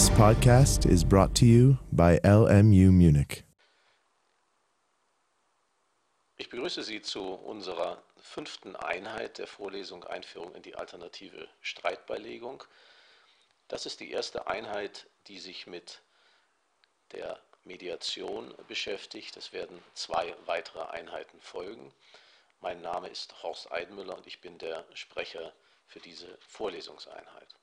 This podcast is brought to you by LMU Munich. Ich begrüße Sie zu unserer fünften Einheit der Vorlesung Einführung in die alternative Streitbeilegung. Das ist die erste Einheit, die sich mit der Mediation beschäftigt. Es werden zwei weitere Einheiten folgen. Mein Name ist Horst Eidenmüller und ich bin der Sprecher für diese Vorlesungseinheit.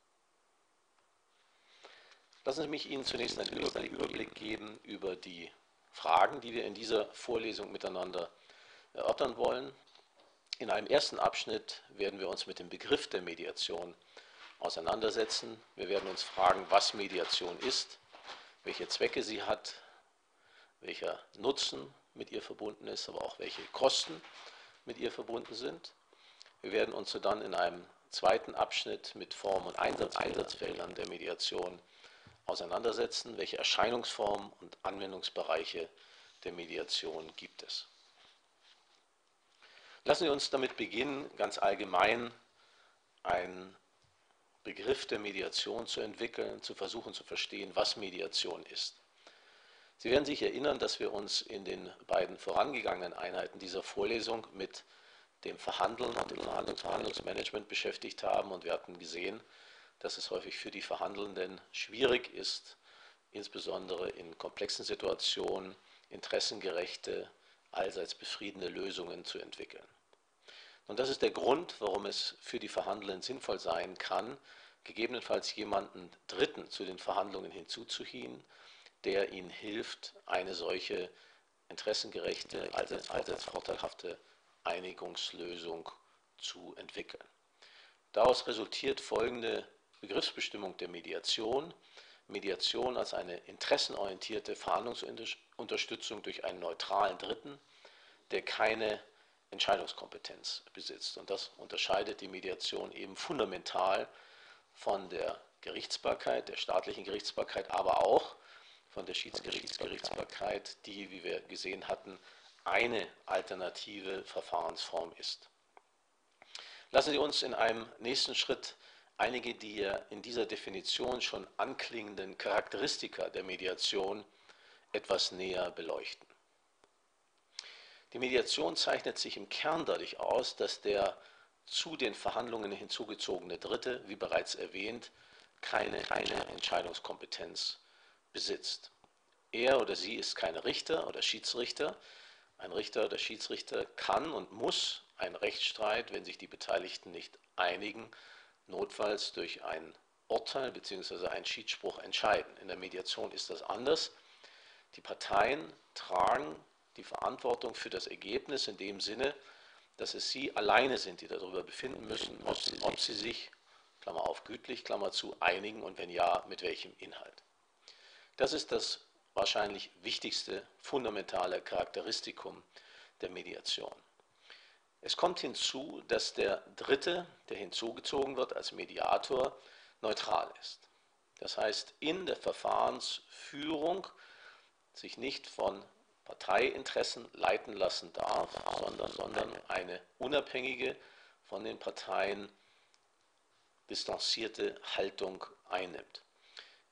Lassen Sie mich Ihnen zunächst einen Überblick geben über die Fragen, die wir in dieser Vorlesung miteinander erörtern wollen. In einem ersten Abschnitt werden wir uns mit dem Begriff der Mediation auseinandersetzen. Wir werden uns fragen, was Mediation ist, welche Zwecke sie hat, welcher Nutzen mit ihr verbunden ist, aber auch welche Kosten mit ihr verbunden sind. Wir werden uns dann in einem zweiten Abschnitt mit Form- und Einsatzfeldern der Mediation auseinandersetzen, welche Erscheinungsformen und Anwendungsbereiche der Mediation gibt es. Lassen Sie uns damit beginnen, ganz allgemein einen Begriff der Mediation zu entwickeln, zu versuchen zu verstehen, was Mediation ist. Sie werden sich erinnern, dass wir uns in den beiden vorangegangenen Einheiten dieser Vorlesung mit dem Verhandeln und dem Verhandlungsmanagement beschäftigt haben und wir hatten gesehen, dass es häufig für die Verhandelnden schwierig ist, insbesondere in komplexen Situationen interessengerechte, allseits befriedende Lösungen zu entwickeln. Und das ist der Grund, warum es für die Verhandlenden sinnvoll sein kann, gegebenenfalls jemanden Dritten zu den Verhandlungen hinzuzuziehen, der ihnen hilft, eine solche interessengerechte, allseits, allseits vorteilhafte Einigungslösung zu entwickeln. Daraus resultiert folgende Begriffsbestimmung der Mediation. Mediation als eine interessenorientierte Verhandlungsunterstützung durch einen neutralen Dritten, der keine Entscheidungskompetenz besitzt. Und das unterscheidet die Mediation eben fundamental von der Gerichtsbarkeit, der staatlichen Gerichtsbarkeit, aber auch von der Schiedsgerichtsbarkeit, die, wie wir gesehen hatten, eine alternative Verfahrensform ist. Lassen Sie uns in einem nächsten Schritt einige der in dieser Definition schon anklingenden Charakteristika der Mediation etwas näher beleuchten. Die Mediation zeichnet sich im Kern dadurch aus, dass der zu den Verhandlungen hinzugezogene Dritte, wie bereits erwähnt, keine, keine Entscheidungskompetenz besitzt. Er oder sie ist kein Richter oder Schiedsrichter. Ein Richter oder Schiedsrichter kann und muss einen Rechtsstreit, wenn sich die Beteiligten nicht einigen, notfalls durch ein Urteil bzw. einen Schiedsspruch entscheiden. In der Mediation ist das anders. Die Parteien tragen die Verantwortung für das Ergebnis in dem Sinne, dass es sie alleine sind, die darüber befinden müssen, ob sie, ob sie sich, Klammer auf, gütlich, Klammer zu, einigen und wenn ja, mit welchem Inhalt. Das ist das wahrscheinlich wichtigste fundamentale Charakteristikum der Mediation. Es kommt hinzu, dass der Dritte, der hinzugezogen wird als Mediator, neutral ist. Das heißt, in der Verfahrensführung sich nicht von Parteiinteressen leiten lassen darf, sondern, sondern eine unabhängige, von den Parteien distanzierte Haltung einnimmt.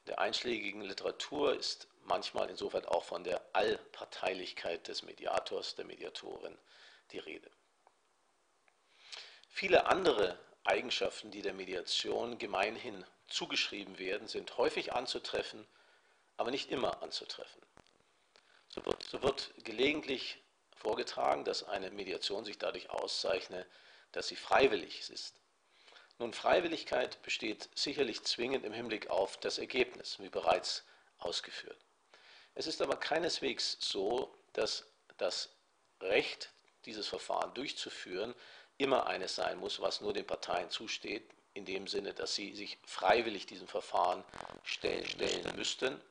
In der einschlägigen Literatur ist manchmal insofern auch von der Allparteilichkeit des Mediators, der Mediatorin die Rede. Viele andere Eigenschaften, die der Mediation gemeinhin zugeschrieben werden, sind häufig anzutreffen, aber nicht immer anzutreffen. So wird, so wird gelegentlich vorgetragen, dass eine Mediation sich dadurch auszeichne, dass sie freiwillig ist. Nun, Freiwilligkeit besteht sicherlich zwingend im Hinblick auf das Ergebnis, wie bereits ausgeführt. Es ist aber keineswegs so, dass das Recht, dieses Verfahren durchzuführen, immer eines sein muss, was nur den Parteien zusteht, in dem Sinne, dass sie sich freiwillig diesem Verfahren stellen, stellen müssten.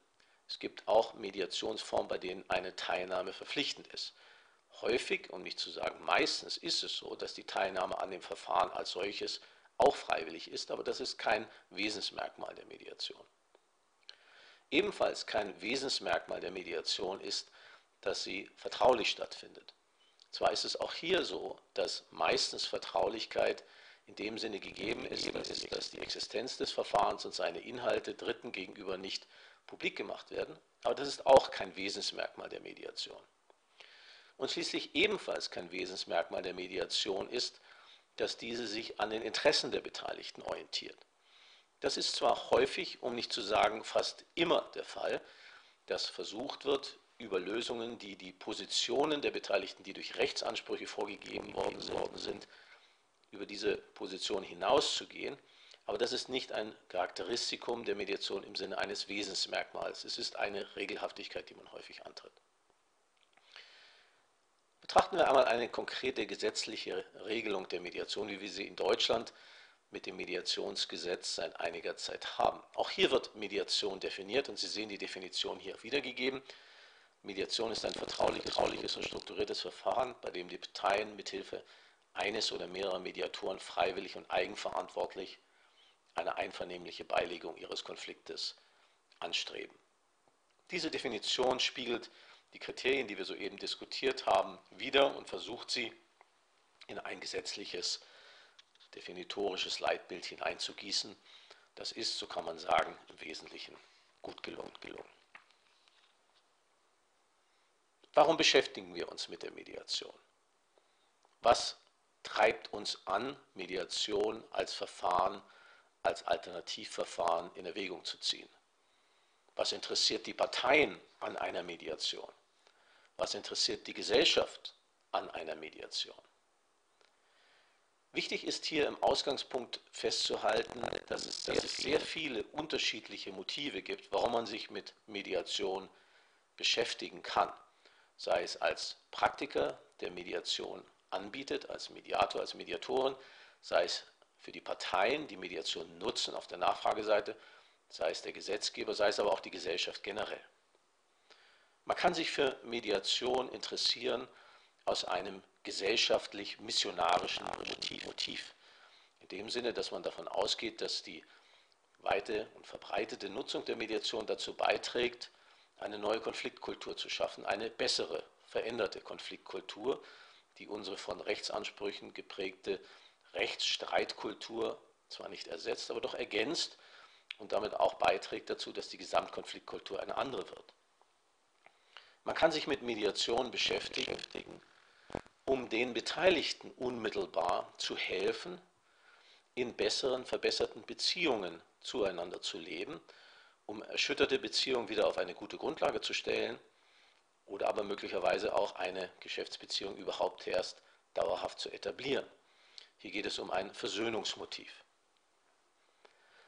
Es gibt auch Mediationsformen, bei denen eine Teilnahme verpflichtend ist. Häufig, um nicht zu sagen meistens, ist es so, dass die Teilnahme an dem Verfahren als solches auch freiwillig ist, aber das ist kein Wesensmerkmal der Mediation. Ebenfalls kein Wesensmerkmal der Mediation ist, dass sie vertraulich stattfindet. Zwar ist es auch hier so, dass meistens Vertraulichkeit in dem Sinne gegeben ist, dass die Existenz des Verfahrens und seine Inhalte Dritten gegenüber nicht publik gemacht werden. Aber das ist auch kein Wesensmerkmal der Mediation. Und schließlich ebenfalls kein Wesensmerkmal der Mediation ist, dass diese sich an den Interessen der Beteiligten orientiert. Das ist zwar häufig, um nicht zu sagen fast immer der Fall, dass versucht wird, über Lösungen, die die Positionen der Beteiligten, die durch Rechtsansprüche vorgegeben worden sind, über diese Position hinauszugehen. Aber das ist nicht ein Charakteristikum der Mediation im Sinne eines Wesensmerkmals. Es ist eine Regelhaftigkeit, die man häufig antritt. Betrachten wir einmal eine konkrete gesetzliche Regelung der Mediation, wie wir sie in Deutschland mit dem Mediationsgesetz seit einiger Zeit haben. Auch hier wird Mediation definiert und Sie sehen die Definition hier wiedergegeben. Mediation ist ein vertrauliches und strukturiertes Verfahren, bei dem die Parteien mithilfe eines oder mehrerer Mediatoren freiwillig und eigenverantwortlich eine einvernehmliche Beilegung ihres Konfliktes anstreben. Diese Definition spiegelt die Kriterien, die wir soeben diskutiert haben, wider und versucht sie in ein gesetzliches, definitorisches Leitbild hineinzugießen. Das ist, so kann man sagen, im Wesentlichen gut gelungen. gelungen. Warum beschäftigen wir uns mit der Mediation? Was treibt uns an, Mediation als Verfahren, als Alternativverfahren in Erwägung zu ziehen? Was interessiert die Parteien an einer Mediation? Was interessiert die Gesellschaft an einer Mediation? Wichtig ist hier im Ausgangspunkt festzuhalten, dass es, dass es sehr viele unterschiedliche Motive gibt, warum man sich mit Mediation beschäftigen kann. Sei es als Praktiker der Mediation anbietet, als Mediator, als Mediatorin, sei es für die Parteien, die Mediation nutzen auf der Nachfrageseite, sei es der Gesetzgeber, sei es aber auch die Gesellschaft generell. Man kann sich für Mediation interessieren aus einem gesellschaftlich-missionarischen Motiv, Motiv. In dem Sinne, dass man davon ausgeht, dass die weite und verbreitete Nutzung der Mediation dazu beiträgt, eine neue Konfliktkultur zu schaffen, eine bessere, veränderte Konfliktkultur, die unsere von Rechtsansprüchen geprägte Rechtsstreitkultur zwar nicht ersetzt, aber doch ergänzt und damit auch beiträgt dazu, dass die Gesamtkonfliktkultur eine andere wird. Man kann sich mit Mediation beschäftigen, um den Beteiligten unmittelbar zu helfen, in besseren, verbesserten Beziehungen zueinander zu leben, um erschütterte Beziehungen wieder auf eine gute Grundlage zu stellen oder aber möglicherweise auch eine Geschäftsbeziehung überhaupt erst dauerhaft zu etablieren. Hier geht es um ein Versöhnungsmotiv.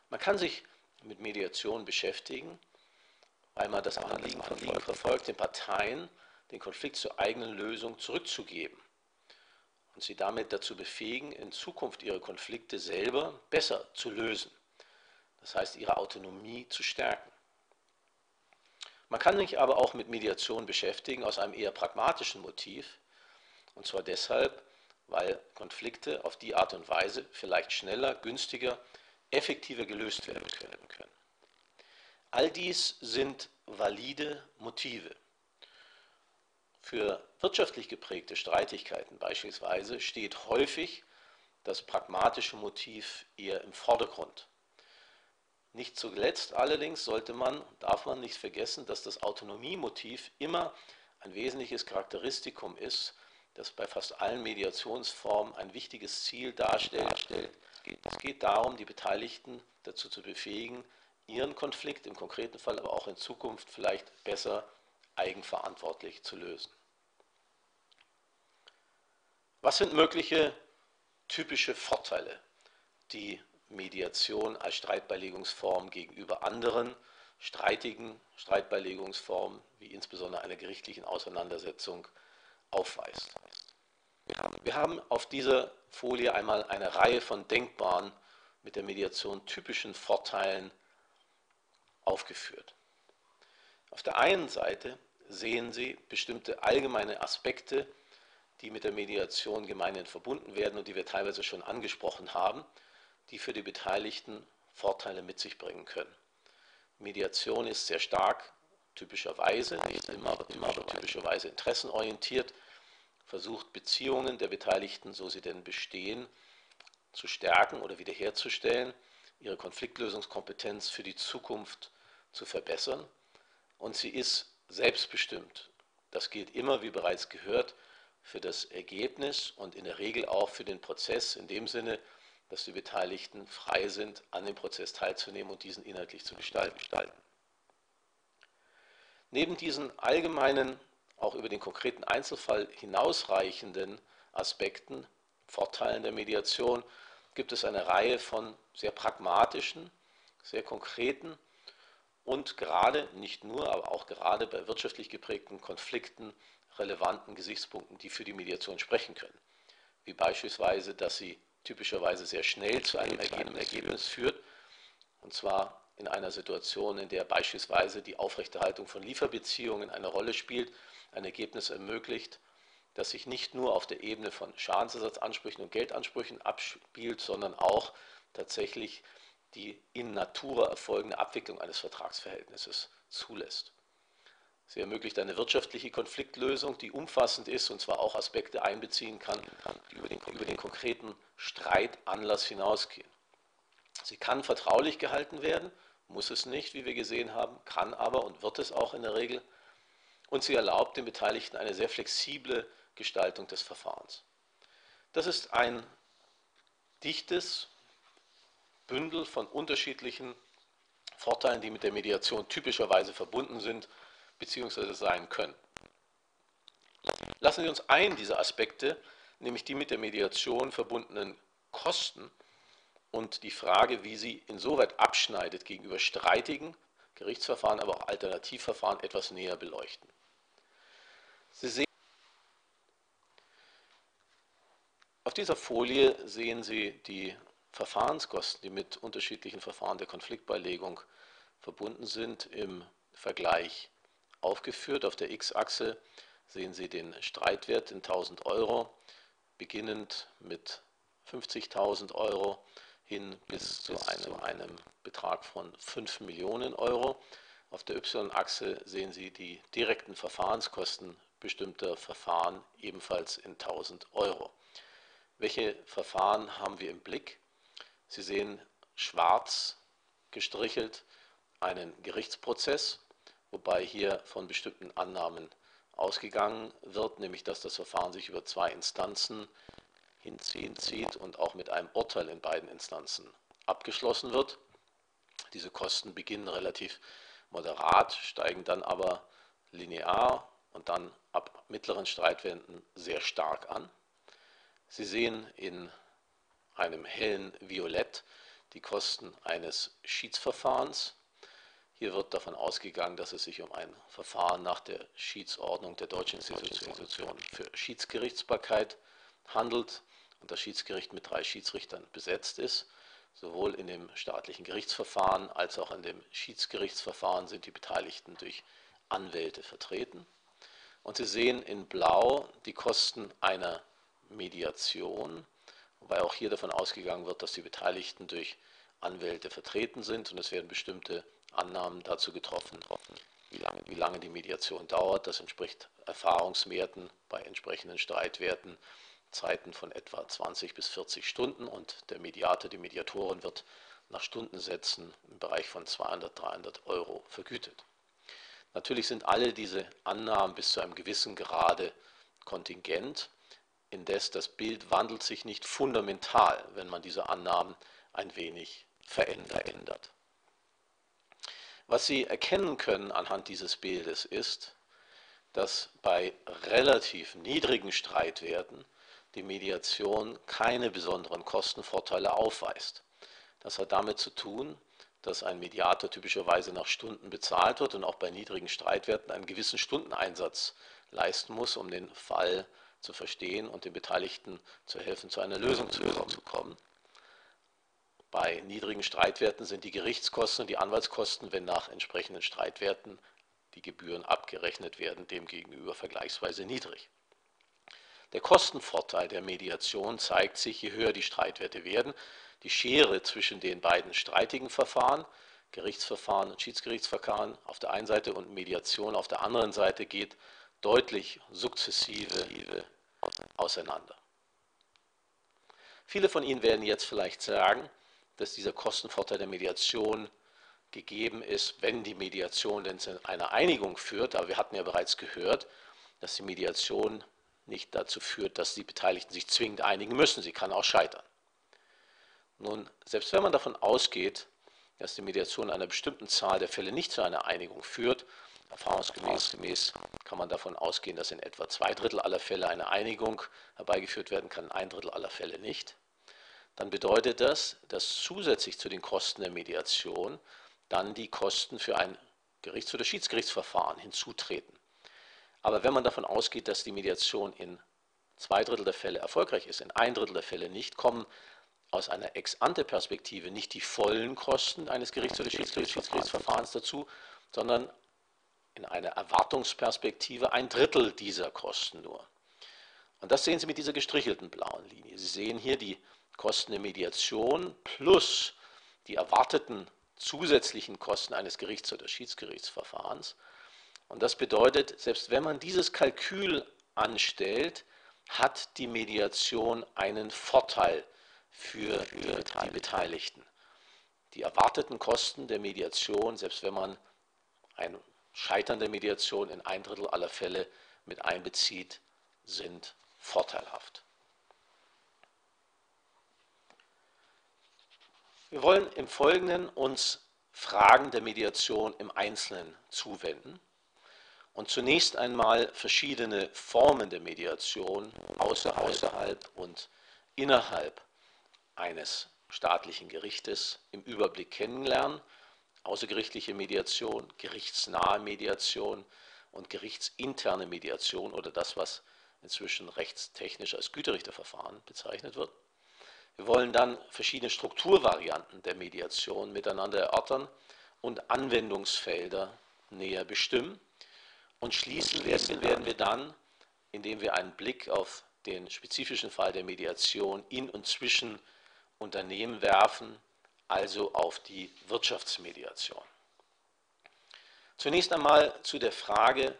Man kann sich mit Mediation beschäftigen, weil man das Anliegen verfolgt, den Parteien den Konflikt zur eigenen Lösung zurückzugeben und sie damit dazu befähigen, in Zukunft ihre Konflikte selber besser zu lösen. Das heißt, ihre Autonomie zu stärken. Man kann sich aber auch mit Mediation beschäftigen aus einem eher pragmatischen Motiv, und zwar deshalb, weil Konflikte auf die Art und Weise vielleicht schneller, günstiger, effektiver gelöst werden können. All dies sind valide Motive. Für wirtschaftlich geprägte Streitigkeiten beispielsweise steht häufig das pragmatische Motiv eher im Vordergrund. Nicht zuletzt allerdings sollte man, darf man nicht vergessen, dass das Autonomiemotiv immer ein wesentliches Charakteristikum ist, das bei fast allen Mediationsformen ein wichtiges Ziel darstellt. Es geht darum, die Beteiligten dazu zu befähigen, ihren Konflikt im konkreten Fall, aber auch in Zukunft vielleicht besser eigenverantwortlich zu lösen. Was sind mögliche typische Vorteile, die Mediation als Streitbeilegungsform gegenüber anderen streitigen Streitbeilegungsformen, wie insbesondere einer gerichtlichen Auseinandersetzung, aufweist. Wir haben auf dieser Folie einmal eine Reihe von denkbaren, mit der Mediation typischen Vorteilen aufgeführt. Auf der einen Seite sehen Sie bestimmte allgemeine Aspekte, die mit der Mediation gemeinhin verbunden werden und die wir teilweise schon angesprochen haben die für die Beteiligten Vorteile mit sich bringen können. Mediation ist sehr stark, typischerweise, nicht immer, aber immer typischerweise interessenorientiert, versucht Beziehungen der Beteiligten, so sie denn bestehen, zu stärken oder wiederherzustellen, ihre Konfliktlösungskompetenz für die Zukunft zu verbessern. Und sie ist selbstbestimmt. Das gilt immer, wie bereits gehört, für das Ergebnis und in der Regel auch für den Prozess in dem Sinne, dass die Beteiligten frei sind, an dem Prozess teilzunehmen und diesen inhaltlich zu gestalten. Neben diesen allgemeinen, auch über den konkreten Einzelfall hinausreichenden Aspekten, Vorteilen der Mediation, gibt es eine Reihe von sehr pragmatischen, sehr konkreten und gerade, nicht nur, aber auch gerade bei wirtschaftlich geprägten Konflikten relevanten Gesichtspunkten, die für die Mediation sprechen können. Wie beispielsweise, dass sie typischerweise sehr schnell zu einem Ergebnis führt, und zwar in einer Situation, in der beispielsweise die Aufrechterhaltung von Lieferbeziehungen eine Rolle spielt, ein Ergebnis ermöglicht, das sich nicht nur auf der Ebene von Schadensersatzansprüchen und Geldansprüchen abspielt, sondern auch tatsächlich die in Natura erfolgende Abwicklung eines Vertragsverhältnisses zulässt. Sie ermöglicht eine wirtschaftliche Konfliktlösung, die umfassend ist und zwar auch Aspekte einbeziehen kann, die über den, über den konkreten Streitanlass hinausgehen. Sie kann vertraulich gehalten werden, muss es nicht, wie wir gesehen haben, kann aber und wird es auch in der Regel. Und sie erlaubt den Beteiligten eine sehr flexible Gestaltung des Verfahrens. Das ist ein dichtes Bündel von unterschiedlichen Vorteilen, die mit der Mediation typischerweise verbunden sind bzw. sein können. Lassen Sie uns einen dieser Aspekte, nämlich die mit der Mediation verbundenen Kosten und die Frage, wie sie insoweit abschneidet gegenüber streitigen Gerichtsverfahren, aber auch Alternativverfahren etwas näher beleuchten. Sie sehen, auf dieser Folie sehen Sie die Verfahrenskosten, die mit unterschiedlichen Verfahren der Konfliktbeilegung verbunden sind, im Vergleich aufgeführt. Auf der X-Achse sehen Sie den Streitwert in 1000 Euro, beginnend mit 50.000 Euro hin bis zu einem, einem Betrag von 5 Millionen Euro. Auf der Y-Achse sehen Sie die direkten Verfahrenskosten bestimmter Verfahren ebenfalls in 1000 Euro. Welche Verfahren haben wir im Blick? Sie sehen schwarz gestrichelt einen Gerichtsprozess, wobei hier von bestimmten Annahmen ausgegangen wird, nämlich dass das Verfahren sich über zwei Instanzen hinzieht und auch mit einem Urteil in beiden Instanzen abgeschlossen wird. Diese Kosten beginnen relativ moderat, steigen dann aber linear und dann ab mittleren Streitwänden sehr stark an. Sie sehen in einem hellen Violett die Kosten eines Schiedsverfahrens. Hier wird davon ausgegangen, dass es sich um ein Verfahren nach der Schiedsordnung der Deutschen Institution für Schiedsgerichtsbarkeit handelt und das Schiedsgericht mit drei Schiedsrichtern besetzt ist. Sowohl in dem staatlichen Gerichtsverfahren als auch in dem Schiedsgerichtsverfahren sind die Beteiligten durch Anwälte vertreten. Und Sie sehen in Blau die Kosten einer Mediation, wobei auch hier davon ausgegangen wird, dass die Beteiligten durch Anwälte vertreten sind und es werden bestimmte Annahmen dazu getroffen, wie lange, wie lange die Mediation dauert. Das entspricht Erfahrungswerten bei entsprechenden Streitwerten, Zeiten von etwa 20 bis 40 Stunden und der Mediator, die Mediatorin wird nach Stundensätzen im Bereich von 200, 300 Euro vergütet. Natürlich sind alle diese Annahmen bis zu einem gewissen Grade kontingent Indes das Bild wandelt sich nicht fundamental, wenn man diese Annahmen ein wenig verändert. Was Sie erkennen können anhand dieses Bildes ist, dass bei relativ niedrigen Streitwerten die Mediation keine besonderen Kostenvorteile aufweist. Das hat damit zu tun, dass ein Mediator typischerweise nach Stunden bezahlt wird und auch bei niedrigen Streitwerten einen gewissen Stundeneinsatz leisten muss, um den Fall zu verstehen und den Beteiligten zu helfen, zu einer Lösung zu kommen. Bei niedrigen Streitwerten sind die Gerichtskosten und die Anwaltskosten, wenn nach entsprechenden Streitwerten die Gebühren abgerechnet werden, demgegenüber vergleichsweise niedrig. Der Kostenvorteil der Mediation zeigt sich, je höher die Streitwerte werden. Die Schere zwischen den beiden streitigen Verfahren, Gerichtsverfahren und Schiedsgerichtsverfahren auf der einen Seite und Mediation auf der anderen Seite geht deutlich sukzessive auseinander. Viele von Ihnen werden jetzt vielleicht sagen, dass dieser Kostenvorteil der Mediation gegeben ist, wenn die Mediation denn zu einer Einigung führt. Aber wir hatten ja bereits gehört, dass die Mediation nicht dazu führt, dass die Beteiligten sich zwingend einigen müssen. Sie kann auch scheitern. Nun, selbst wenn man davon ausgeht, dass die Mediation in einer bestimmten Zahl der Fälle nicht zu einer Einigung führt, erfahrungsgemäß kann man davon ausgehen, dass in etwa zwei Drittel aller Fälle eine Einigung herbeigeführt werden kann, ein Drittel aller Fälle nicht, dann bedeutet das, dass zusätzlich zu den Kosten der Mediation dann die Kosten für ein Gerichts- oder Schiedsgerichtsverfahren hinzutreten. Aber wenn man davon ausgeht, dass die Mediation in zwei Drittel der Fälle erfolgreich ist, in ein Drittel der Fälle nicht, kommen aus einer Ex-ante-Perspektive nicht die vollen Kosten eines Gerichts- oder Schiedsgerichtsverfahrens dazu, sondern in einer Erwartungsperspektive ein Drittel dieser Kosten nur. Und das sehen Sie mit dieser gestrichelten blauen Linie. Sie sehen hier die Kosten der Mediation plus die erwarteten zusätzlichen Kosten eines Gerichts- oder Schiedsgerichtsverfahrens. Und das bedeutet, selbst wenn man dieses Kalkül anstellt, hat die Mediation einen Vorteil für, die Beteiligten. Die erwarteten Kosten der Mediation, selbst wenn man ein Scheitern der Mediation in ein Drittel aller Fälle mit einbezieht, sind vorteilhaft. Wir wollen im Folgenden uns Fragen der Mediation im Einzelnen zuwenden und zunächst einmal verschiedene Formen der Mediation außerhalb und innerhalb eines staatlichen Gerichtes im Überblick kennenlernen. Außergerichtliche Mediation, gerichtsnahe Mediation und gerichtsinterne Mediation oder das, was inzwischen rechtstechnisch als Güterichterverfahren bezeichnet wird. Wir wollen dann verschiedene Strukturvarianten der Mediation miteinander erörtern und Anwendungsfelder näher bestimmen. Und schließlich werden wir dann, indem wir einen Blick auf den spezifischen Fall der Mediation in und zwischen Unternehmen werfen, also auf die Wirtschaftsmediation. Zunächst einmal zu der Frage,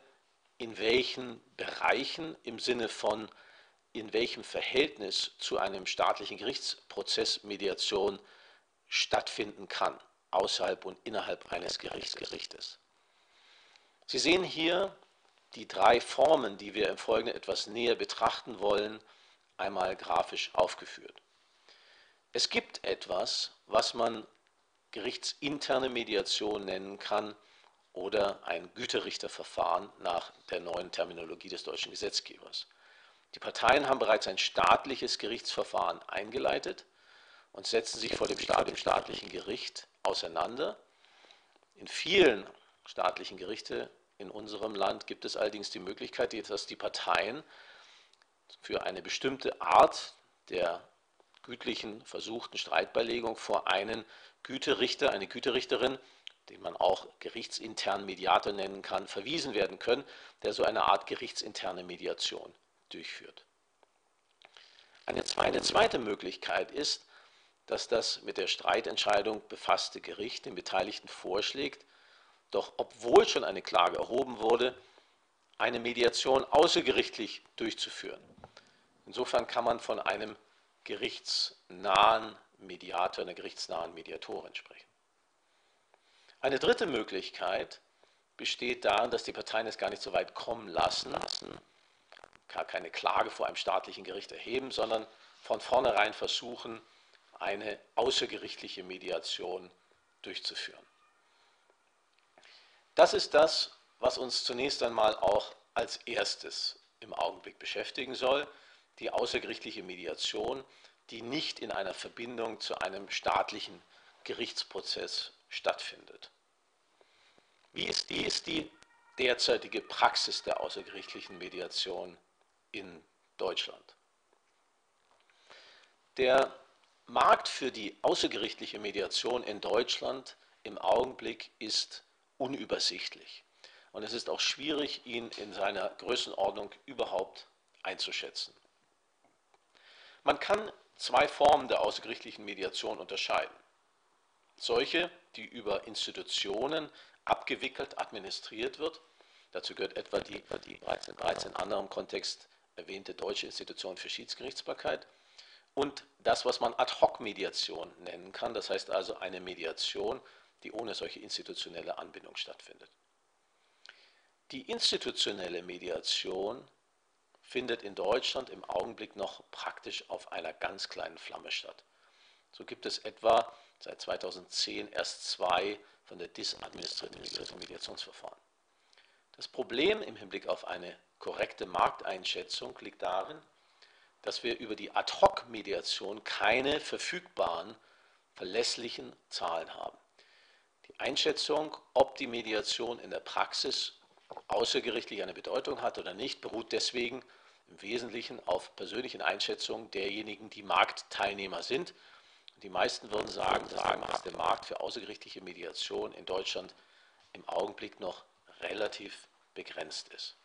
in welchen Bereichen im Sinne von in welchem Verhältnis zu einem staatlichen Gerichtsprozess Mediation stattfinden kann, außerhalb und innerhalb eines Gerichtsgerichtes. Sie sehen hier die drei Formen, die wir im Folgenden etwas näher betrachten wollen, einmal grafisch aufgeführt. Es gibt etwas, was man gerichtsinterne Mediation nennen kann oder ein Güterichterverfahren nach der neuen Terminologie des deutschen Gesetzgebers. Die Parteien haben bereits ein staatliches Gerichtsverfahren eingeleitet und setzen sich vor dem staatlichen Gericht auseinander. In vielen staatlichen Gerichten in unserem Land gibt es allerdings die Möglichkeit, dass die Parteien für eine bestimmte Art der gütlichen versuchten Streitbeilegung vor einen Güterichter, eine Güterichterin, den man auch gerichtsintern Mediator nennen kann, verwiesen werden können, der so eine Art gerichtsinterne Mediation durchführt. Eine zweite, zweite Möglichkeit ist, dass das mit der Streitentscheidung befasste Gericht den Beteiligten vorschlägt, doch obwohl schon eine Klage erhoben wurde, eine Mediation außergerichtlich durchzuführen. Insofern kann man von einem gerichtsnahen Mediator, einer gerichtsnahen Mediatorin sprechen. Eine dritte Möglichkeit besteht darin, dass die Parteien es gar nicht so weit kommen lassen, lassen gar keine Klage vor einem staatlichen Gericht erheben, sondern von vornherein versuchen, eine außergerichtliche Mediation durchzuführen. Das ist das, was uns zunächst einmal auch als erstes im Augenblick beschäftigen soll, die außergerichtliche Mediation, die nicht in einer Verbindung zu einem staatlichen Gerichtsprozess stattfindet. Wie ist die, ist die derzeitige Praxis der außergerichtlichen Mediation in Deutschland. Der Markt für die außergerichtliche Mediation in Deutschland im Augenblick ist unübersichtlich. Und es ist auch schwierig, ihn in seiner Größenordnung überhaupt einzuschätzen. Man kann zwei Formen der außergerichtlichen Mediation unterscheiden. Solche, die über Institutionen abgewickelt, administriert wird. Dazu gehört etwa die, die bereits in anderem Kontext erwähnte Deutsche Institution für Schiedsgerichtsbarkeit und das, was man Ad-Hoc-Mediation nennen kann, das heißt also eine Mediation, die ohne solche institutionelle Anbindung stattfindet. Die institutionelle Mediation findet in Deutschland im Augenblick noch praktisch auf einer ganz kleinen Flamme statt. So gibt es etwa seit 2010 erst zwei von der DIS administrierten Mediationsverfahren. Das Problem im Hinblick auf eine korrekte Markteinschätzung liegt darin, dass wir über die Ad-Hoc-Mediation keine verfügbaren, verlässlichen Zahlen haben. Die Einschätzung, ob die Mediation in der Praxis außergerichtlich eine Bedeutung hat oder nicht, beruht deswegen im Wesentlichen auf persönlichen Einschätzungen derjenigen, die Marktteilnehmer sind. Die meisten würden sagen, dass der Markt für außergerichtliche Mediation in Deutschland im Augenblick noch relativ begrenzt ist.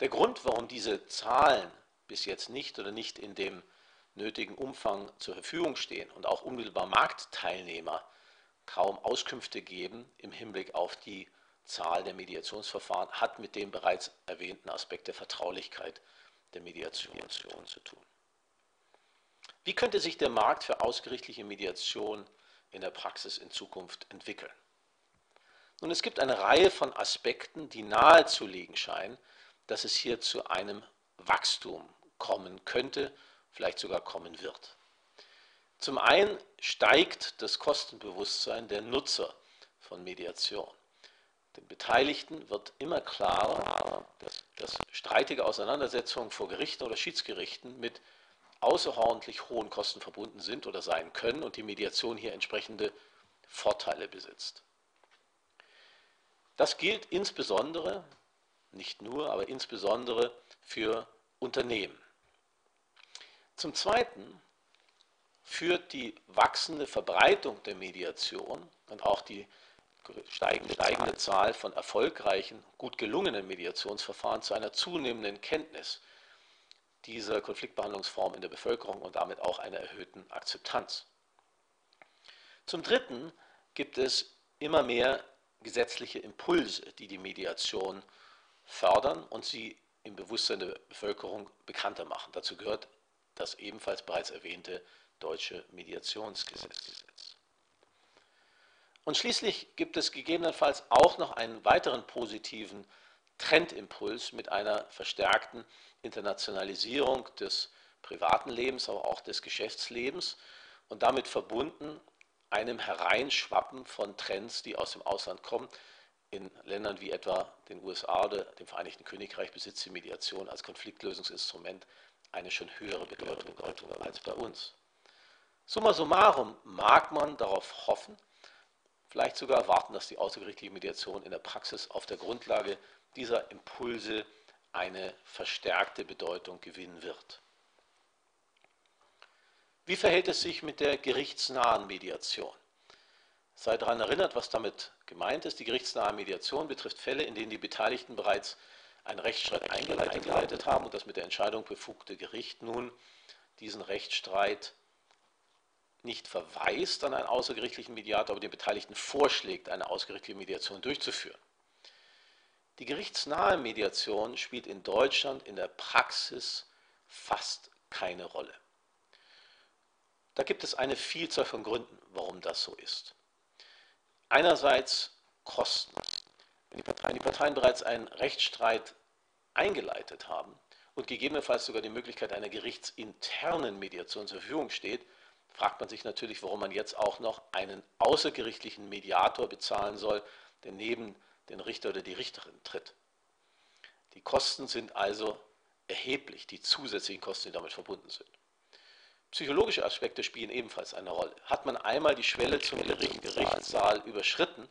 Der Grund, warum diese Zahlen bis jetzt nicht oder nicht in dem nötigen Umfang zur Verfügung stehen und auch unmittelbar Marktteilnehmer kaum Auskünfte geben im Hinblick auf die Zahl der Mediationsverfahren, hat mit dem bereits erwähnten Aspekt der Vertraulichkeit der Mediation zu tun. Wie könnte sich der Markt für ausgerichtliche Mediation in der Praxis in Zukunft entwickeln? Nun, es gibt eine Reihe von Aspekten, die nahezulegen scheinen, dass es hier zu einem Wachstum kommen könnte, vielleicht sogar kommen wird. Zum einen steigt das Kostenbewusstsein der Nutzer von Mediation. Den Beteiligten wird immer klarer, dass, dass streitige Auseinandersetzungen vor Gerichten oder Schiedsgerichten mit außerordentlich hohen Kosten verbunden sind oder sein können und die Mediation hier entsprechende Vorteile besitzt. Das gilt insbesondere nicht nur, aber insbesondere für Unternehmen. Zum Zweiten führt die wachsende Verbreitung der Mediation und auch die steigende Zahl von erfolgreichen, gut gelungenen Mediationsverfahren zu einer zunehmenden Kenntnis dieser Konfliktbehandlungsform in der Bevölkerung und damit auch einer erhöhten Akzeptanz. Zum Dritten gibt es immer mehr gesetzliche Impulse, die die Mediation fördern und sie im Bewusstsein der Bevölkerung bekannter machen. Dazu gehört das ebenfalls bereits erwähnte deutsche Mediationsgesetz. Und schließlich gibt es gegebenenfalls auch noch einen weiteren positiven Trendimpuls mit einer verstärkten Internationalisierung des privaten Lebens, aber auch des Geschäftslebens und damit verbunden einem Hereinschwappen von Trends, die aus dem Ausland kommen, in Ländern wie etwa den USA oder dem Vereinigten Königreich besitzt die Mediation als Konfliktlösungsinstrument eine schon höhere Bedeutung als bei uns. Summa summarum mag man darauf hoffen, vielleicht sogar erwarten, dass die außergerichtliche Mediation in der Praxis auf der Grundlage dieser Impulse eine verstärkte Bedeutung gewinnen wird. Wie verhält es sich mit der gerichtsnahen Mediation? Sei daran erinnert, was damit gemeint ist. Die gerichtsnahe Mediation betrifft Fälle, in denen die Beteiligten bereits einen Rechtsstreit eingeleitet haben und das mit der Entscheidung befugte Gericht nun diesen Rechtsstreit nicht verweist an einen außergerichtlichen Mediator, aber den Beteiligten vorschlägt, eine außergerichtliche Mediation durchzuführen. Die gerichtsnahe Mediation spielt in Deutschland in der Praxis fast keine Rolle. Da gibt es eine Vielzahl von Gründen, warum das so ist. Einerseits Kosten. Wenn die Parteien, die Parteien bereits einen Rechtsstreit eingeleitet haben und gegebenenfalls sogar die Möglichkeit einer gerichtsinternen Mediation zur Verfügung steht, fragt man sich natürlich, warum man jetzt auch noch einen außergerichtlichen Mediator bezahlen soll, der neben den Richter oder die Richterin tritt. Die Kosten sind also erheblich, die zusätzlichen Kosten, die damit verbunden sind. Psychologische Aspekte spielen ebenfalls eine Rolle. Hat man einmal die Schwelle zum Gerichtssaal überschritten,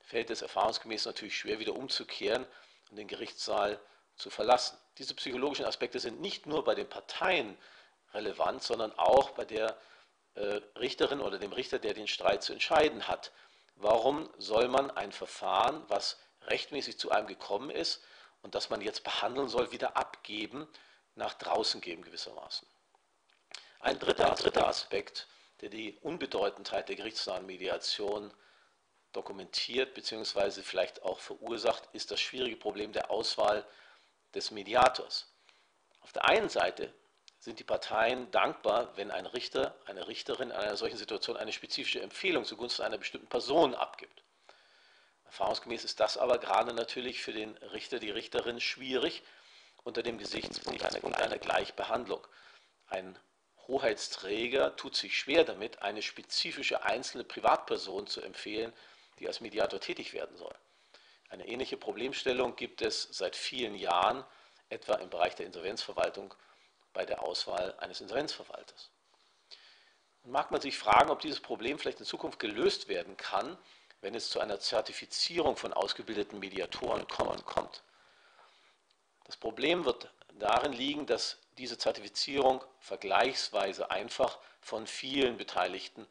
fällt es erfahrungsgemäß natürlich schwer, wieder umzukehren und den Gerichtssaal zu verlassen. Diese psychologischen Aspekte sind nicht nur bei den Parteien relevant, sondern auch bei der äh, Richterin oder dem Richter, der den Streit zu entscheiden hat. Warum soll man ein Verfahren, was rechtmäßig zu einem gekommen ist und das man jetzt behandeln soll, wieder abgeben, nach draußen geben gewissermaßen? Ein dritter, dritter Aspekt, der die Unbedeutendheit der gerichtsnahen Mediation dokumentiert bzw. vielleicht auch verursacht, ist das schwierige Problem der Auswahl des Mediators. Auf der einen Seite sind die Parteien dankbar, wenn ein Richter, eine Richterin in einer solchen Situation eine spezifische Empfehlung zugunsten einer bestimmten Person abgibt. Erfahrungsgemäß ist das aber gerade natürlich für den Richter, die Richterin schwierig unter dem Gesichtspunkt einer, einer Gleichbehandlung. Ein Hoheitsträger tut sich schwer damit, eine spezifische einzelne Privatperson zu empfehlen, die als Mediator tätig werden soll. Eine ähnliche Problemstellung gibt es seit vielen Jahren, etwa im Bereich der Insolvenzverwaltung bei der Auswahl eines Insolvenzverwalters. Und mag man sich fragen, ob dieses Problem vielleicht in Zukunft gelöst werden kann, wenn es zu einer Zertifizierung von ausgebildeten Mediatoren kommt. Das Problem wird darin liegen, dass diese Zertifizierung vergleichsweise einfach von vielen Beteiligten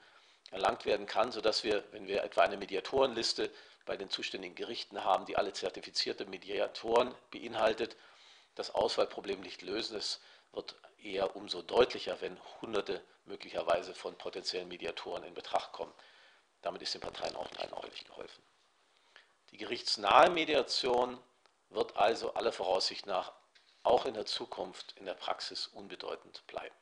erlangt werden kann, sodass wir, wenn wir etwa eine Mediatorenliste bei den zuständigen Gerichten haben, die alle zertifizierte Mediatoren beinhaltet, das Auswahlproblem nicht lösen. Es wird eher umso deutlicher, wenn Hunderte möglicherweise von potenziellen Mediatoren in Betracht kommen. Damit ist den Parteien auch eindeutig geholfen. Die gerichtsnahe Mediation wird also aller Voraussicht nach auch in der Zukunft in der Praxis unbedeutend bleiben.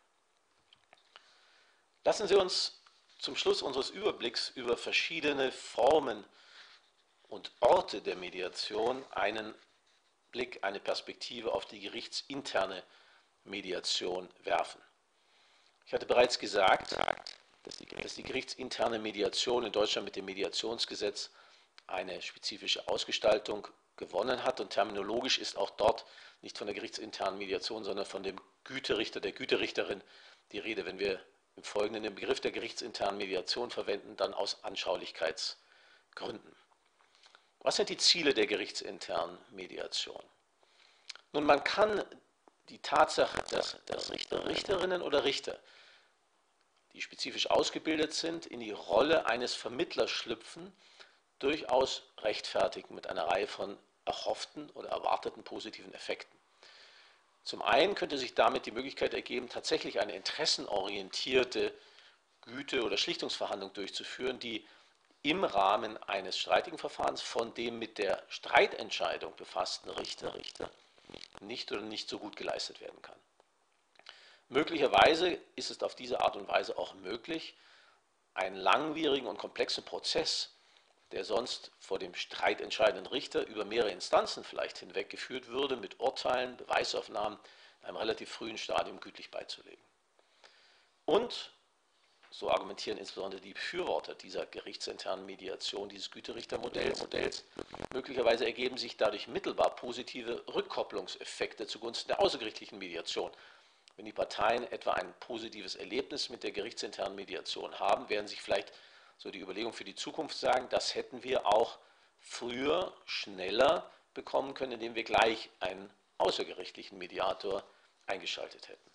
Lassen Sie uns zum Schluss unseres Überblicks über verschiedene Formen und Orte der Mediation einen Blick, eine Perspektive auf die gerichtsinterne Mediation werfen. Ich hatte bereits gesagt, dass die, dass die gerichtsinterne Mediation in Deutschland mit dem Mediationsgesetz eine spezifische Ausgestaltung gewonnen hat und terminologisch ist auch dort nicht von der gerichtsinternen Mediation, sondern von dem Güterichter, der Güterichterin die Rede. Wenn wir im Folgenden den Begriff der gerichtsinternen Mediation verwenden, dann aus Anschaulichkeitsgründen. Was sind die Ziele der gerichtsinternen Mediation? Nun, man kann die Tatsache, dass, dass Richter, Richterinnen oder Richter, die spezifisch ausgebildet sind, in die Rolle eines Vermittlers schlüpfen, durchaus rechtfertigen mit einer Reihe von erhofften oder erwarteten positiven Effekten. Zum einen könnte sich damit die Möglichkeit ergeben, tatsächlich eine interessenorientierte Güte- oder Schlichtungsverhandlung durchzuführen, die im Rahmen eines streitigen Verfahrens von dem mit der Streitentscheidung befassten Richter, Richter nicht oder nicht so gut geleistet werden kann. Möglicherweise ist es auf diese Art und Weise auch möglich, einen langwierigen und komplexen Prozess der sonst vor dem streitentscheidenden Richter über mehrere Instanzen vielleicht hinweggeführt würde, mit Urteilen, Beweisaufnahmen in einem relativ frühen Stadium gütlich beizulegen. Und, so argumentieren insbesondere die Befürworter dieser gerichtsinternen Mediation, dieses Güterichtermodells, Modells, möglicherweise ergeben sich dadurch mittelbar positive Rückkopplungseffekte zugunsten der außergerichtlichen Mediation. Wenn die Parteien etwa ein positives Erlebnis mit der gerichtsinternen Mediation haben, werden sich vielleicht so die Überlegung für die Zukunft sagen, das hätten wir auch früher, schneller bekommen können, indem wir gleich einen außergerichtlichen Mediator eingeschaltet hätten.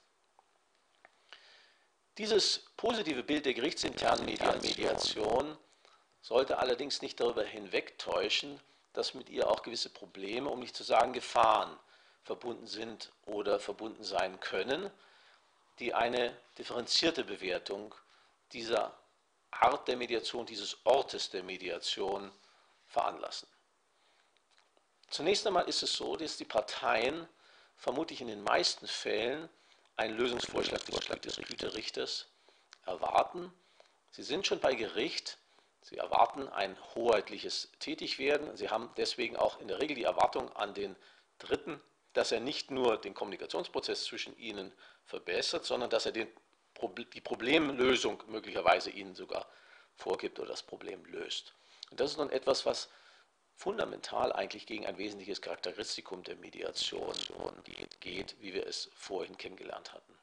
Dieses positive Bild der gerichtsinternen Mediation sollte allerdings nicht darüber hinwegtäuschen, dass mit ihr auch gewisse Probleme, um nicht zu sagen Gefahren, verbunden sind oder verbunden sein können, die eine differenzierte Bewertung dieser Art der Mediation, dieses Ortes der Mediation veranlassen. Zunächst einmal ist es so, dass die Parteien vermutlich in den meisten Fällen einen Lösungsvorschlag des Güterichters erwarten. Sie sind schon bei Gericht, sie erwarten ein hoheitliches Tätigwerden. Sie haben deswegen auch in der Regel die Erwartung an den Dritten, dass er nicht nur den Kommunikationsprozess zwischen ihnen verbessert, sondern dass er den die Problemlösung möglicherweise Ihnen sogar vorgibt oder das Problem löst. Und das ist nun etwas, was fundamental eigentlich gegen ein wesentliches Charakteristikum der Mediation geht, wie wir es vorhin kennengelernt hatten.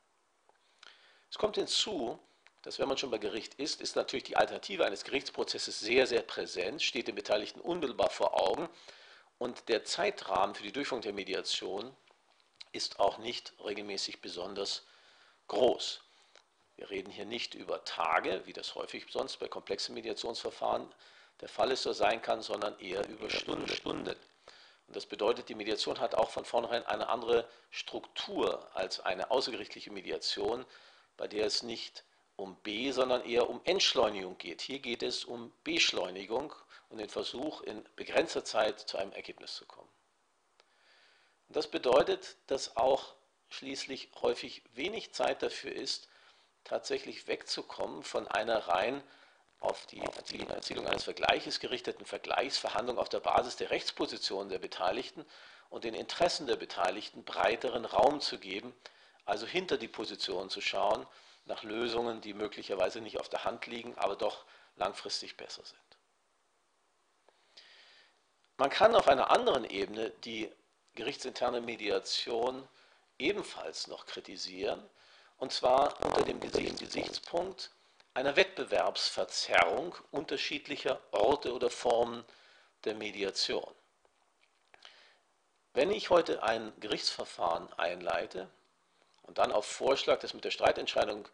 Es kommt hinzu, dass wenn man schon bei Gericht ist, ist natürlich die Alternative eines Gerichtsprozesses sehr, sehr präsent, steht den Beteiligten unmittelbar vor Augen und der Zeitrahmen für die Durchführung der Mediation ist auch nicht regelmäßig besonders groß. Wir reden hier nicht über Tage, wie das häufig sonst bei komplexen Mediationsverfahren der Fall ist, so sein kann, sondern eher über Stunden. Stunden. Und das bedeutet, die Mediation hat auch von vornherein eine andere Struktur als eine außergerichtliche Mediation, bei der es nicht um B, sondern eher um Entschleunigung geht. Hier geht es um Beschleunigung und den Versuch, in begrenzter Zeit zu einem Ergebnis zu kommen. Und das bedeutet, dass auch schließlich häufig wenig Zeit dafür ist, tatsächlich wegzukommen von einer rein auf die Erzielung eines Vergleiches gerichteten Vergleichsverhandlung auf der Basis der Rechtspositionen der Beteiligten und den Interessen der Beteiligten breiteren Raum zu geben, also hinter die Position zu schauen, nach Lösungen, die möglicherweise nicht auf der Hand liegen, aber doch langfristig besser sind. Man kann auf einer anderen Ebene die gerichtsinterne Mediation ebenfalls noch kritisieren, und zwar unter dem Gesichtspunkt einer Wettbewerbsverzerrung unterschiedlicher Orte oder Formen der Mediation. Wenn ich heute ein Gerichtsverfahren einleite und dann auf Vorschlag des mit der Streitentscheidung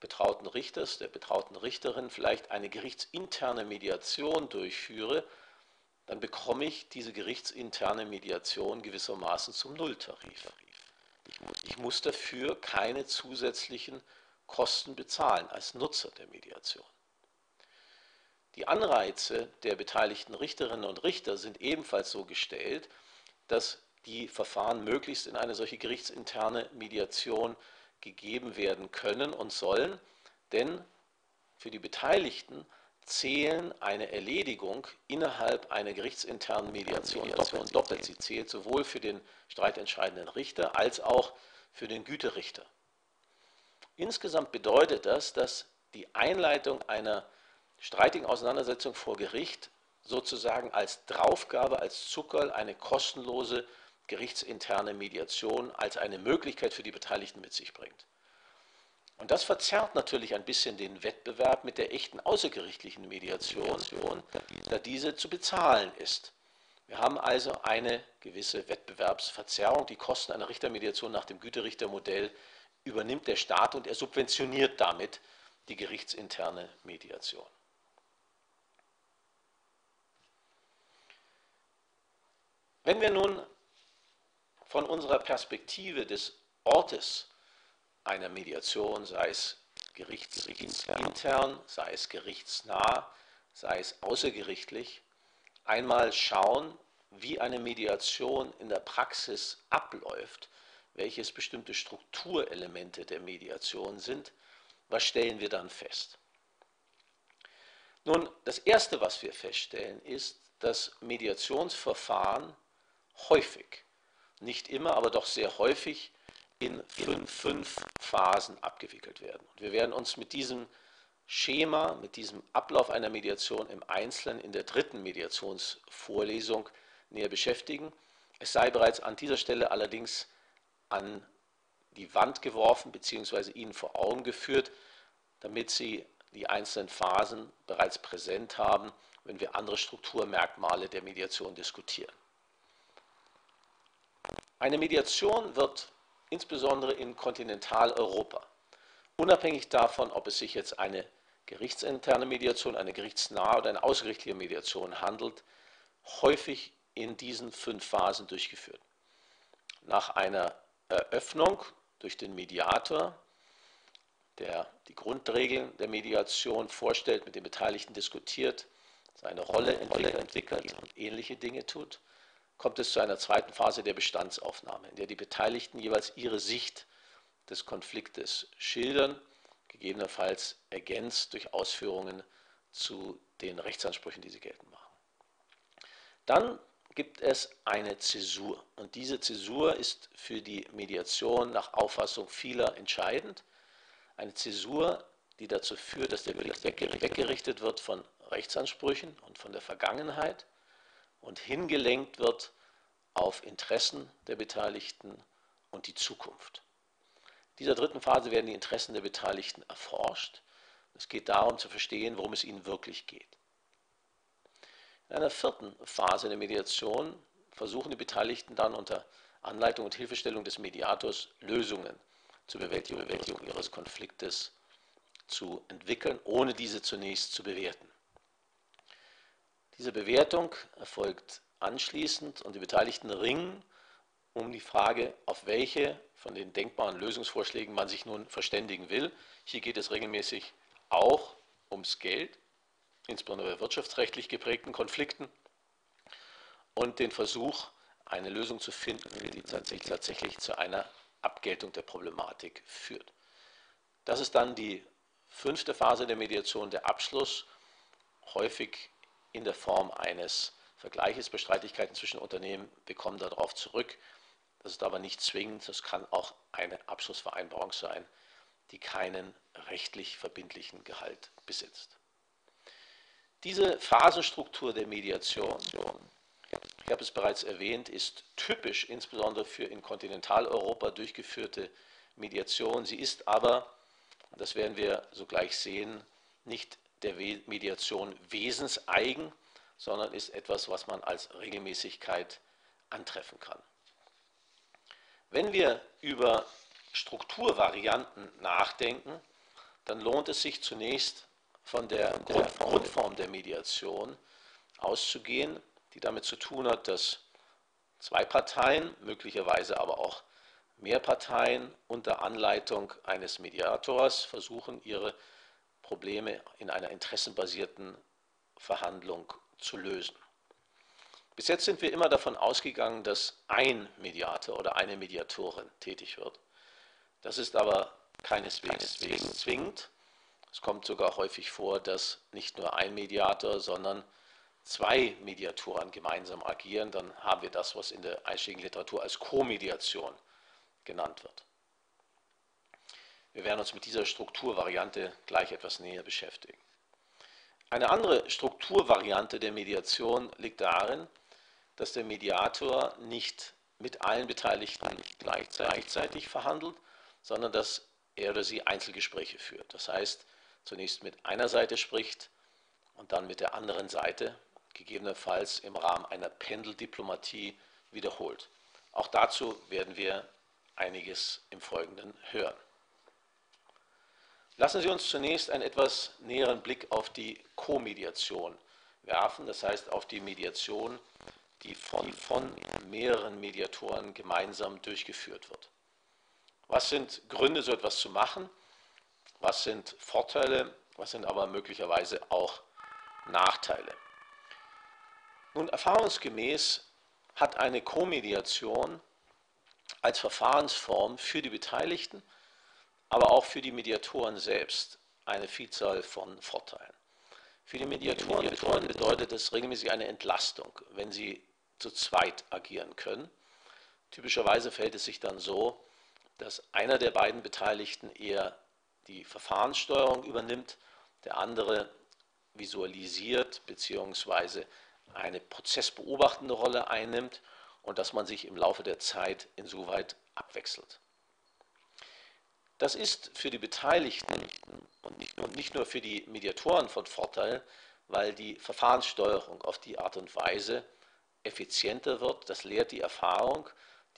betrauten Richters, der betrauten Richterin vielleicht eine gerichtsinterne Mediation durchführe, dann bekomme ich diese gerichtsinterne Mediation gewissermaßen zum Nulltarif. Ich muss, ich muss dafür keine zusätzlichen Kosten bezahlen als Nutzer der Mediation. Die Anreize der beteiligten Richterinnen und Richter sind ebenfalls so gestellt, dass die Verfahren möglichst in eine solche gerichtsinterne Mediation gegeben werden können und sollen, denn für die Beteiligten zählen eine Erledigung innerhalb einer gerichtsinternen Mediation doppelt. doppelt. Sie zählt sowohl für den streitentscheidenden Richter als auch für den Güterichter. Insgesamt bedeutet das, dass die Einleitung einer streitigen Auseinandersetzung vor Gericht sozusagen als Draufgabe, als Zuckerl eine kostenlose gerichtsinterne Mediation als eine Möglichkeit für die Beteiligten mit sich bringt. Und das verzerrt natürlich ein bisschen den Wettbewerb mit der echten außergerichtlichen Mediation, da diese zu bezahlen ist. Wir haben also eine gewisse Wettbewerbsverzerrung. Die Kosten einer Richtermediation nach dem Güterichtermodell übernimmt der Staat und er subventioniert damit die gerichtsinterne Mediation. Wenn wir nun von unserer Perspektive des Ortes einer Mediation, sei es gerichtsintern, sei es gerichtsnah, sei es außergerichtlich, einmal schauen, wie eine Mediation in der Praxis abläuft, welches bestimmte Strukturelemente der Mediation sind, was stellen wir dann fest? Nun, das Erste, was wir feststellen, ist, dass Mediationsverfahren häufig, nicht immer, aber doch sehr häufig in fünf, fünf Phasen abgewickelt werden. Und wir werden uns mit diesem Schema, mit diesem Ablauf einer Mediation im Einzelnen in der dritten Mediationsvorlesung näher beschäftigen. Es sei bereits an dieser Stelle allerdings an die Wand geworfen bzw. Ihnen vor Augen geführt, damit Sie die einzelnen Phasen bereits präsent haben, wenn wir andere Strukturmerkmale der Mediation diskutieren. Eine Mediation wird insbesondere in Kontinentaleuropa, unabhängig davon, ob es sich jetzt eine gerichtsinterne Mediation, eine gerichtsnahe oder eine außergerichtliche Mediation handelt, häufig in diesen fünf Phasen durchgeführt. Nach einer Eröffnung durch den Mediator, der die Grundregeln der Mediation vorstellt, mit den Beteiligten diskutiert, seine Rolle entwickelt und ähnliche Dinge tut, kommt es zu einer zweiten Phase der Bestandsaufnahme, in der die Beteiligten jeweils ihre Sicht des Konfliktes schildern, gegebenenfalls ergänzt durch Ausführungen zu den Rechtsansprüchen, die sie geltend machen. Dann gibt es eine Zäsur und diese Zäsur ist für die Mediation nach Auffassung vieler entscheidend. Eine Zäsur, die dazu führt, dass der Bericht weggerichtet wird von Rechtsansprüchen und von der Vergangenheit und hingelenkt wird auf Interessen der Beteiligten und die Zukunft. In dieser dritten Phase werden die Interessen der Beteiligten erforscht. Es geht darum zu verstehen, worum es ihnen wirklich geht. In einer vierten Phase der Mediation versuchen die Beteiligten dann unter Anleitung und Hilfestellung des Mediators Lösungen zur Bewältigung, Bewältigung ihres Konfliktes zu entwickeln, ohne diese zunächst zu bewerten. Diese Bewertung erfolgt anschließend und die Beteiligten ringen um die Frage, auf welche von den denkbaren Lösungsvorschlägen man sich nun verständigen will. Hier geht es regelmäßig auch ums Geld, insbesondere bei wirtschaftsrechtlich geprägten Konflikten und den Versuch, eine Lösung zu finden, die tatsächlich zu einer Abgeltung der Problematik führt. Das ist dann die fünfte Phase der Mediation, der Abschluss, häufig in der Form eines Vergleiches bei Streitigkeiten zwischen Unternehmen. Wir kommen darauf zurück. Das ist aber nicht zwingend, das kann auch eine Abschlussvereinbarung sein, die keinen rechtlich verbindlichen Gehalt besitzt. Diese Phasenstruktur der Mediation, ich habe es bereits erwähnt, ist typisch insbesondere für in Kontinentaleuropa durchgeführte Mediation. Sie ist aber, das werden wir sogleich sehen, nicht der Mediation wesenseigen, sondern ist etwas, was man als Regelmäßigkeit antreffen kann. Wenn wir über Strukturvarianten nachdenken, dann lohnt es sich zunächst von der Grundform der Mediation auszugehen, die damit zu tun hat, dass zwei Parteien, möglicherweise aber auch mehr Parteien unter Anleitung eines Mediators versuchen, ihre Probleme in einer interessenbasierten Verhandlung zu lösen. Bis jetzt sind wir immer davon ausgegangen, dass ein Mediator oder eine Mediatorin tätig wird. Das ist aber keineswegs zwingend. Es kommt sogar häufig vor, dass nicht nur ein Mediator, sondern zwei Mediatoren gemeinsam agieren. Dann haben wir das, was in der einschlägigen Literatur als Co-Mediation genannt wird. Wir werden uns mit dieser Strukturvariante gleich etwas näher beschäftigen. Eine andere Strukturvariante der Mediation liegt darin, dass der Mediator nicht mit allen Beteiligten gleichzeitig verhandelt, sondern dass er oder sie Einzelgespräche führt. Das heißt, zunächst mit einer Seite spricht und dann mit der anderen Seite, gegebenenfalls im Rahmen einer Pendeldiplomatie wiederholt. Auch dazu werden wir einiges im Folgenden hören. Lassen Sie uns zunächst einen etwas näheren Blick auf die Co-Mediation werfen, das heißt auf die Mediation, die von, von mehreren Mediatoren gemeinsam durchgeführt wird. Was sind Gründe, so etwas zu machen? Was sind Vorteile? Was sind aber möglicherweise auch Nachteile? Nun, erfahrungsgemäß hat eine Co-Mediation als Verfahrensform für die Beteiligten, aber auch für die Mediatoren selbst eine Vielzahl von Vorteilen. Für die Mediatoren bedeutet es regelmäßig eine Entlastung, wenn sie zu zweit agieren können. Typischerweise fällt es sich dann so, dass einer der beiden Beteiligten eher die Verfahrenssteuerung übernimmt, der andere visualisiert bzw. eine prozessbeobachtende Rolle einnimmt und dass man sich im Laufe der Zeit insoweit abwechselt. Das ist für die Beteiligten und nicht nur, für die Mediatoren von Vorteil, weil die Verfahrenssteuerung auf die Art und Weise effizienter wird. Das lehrt die Erfahrung.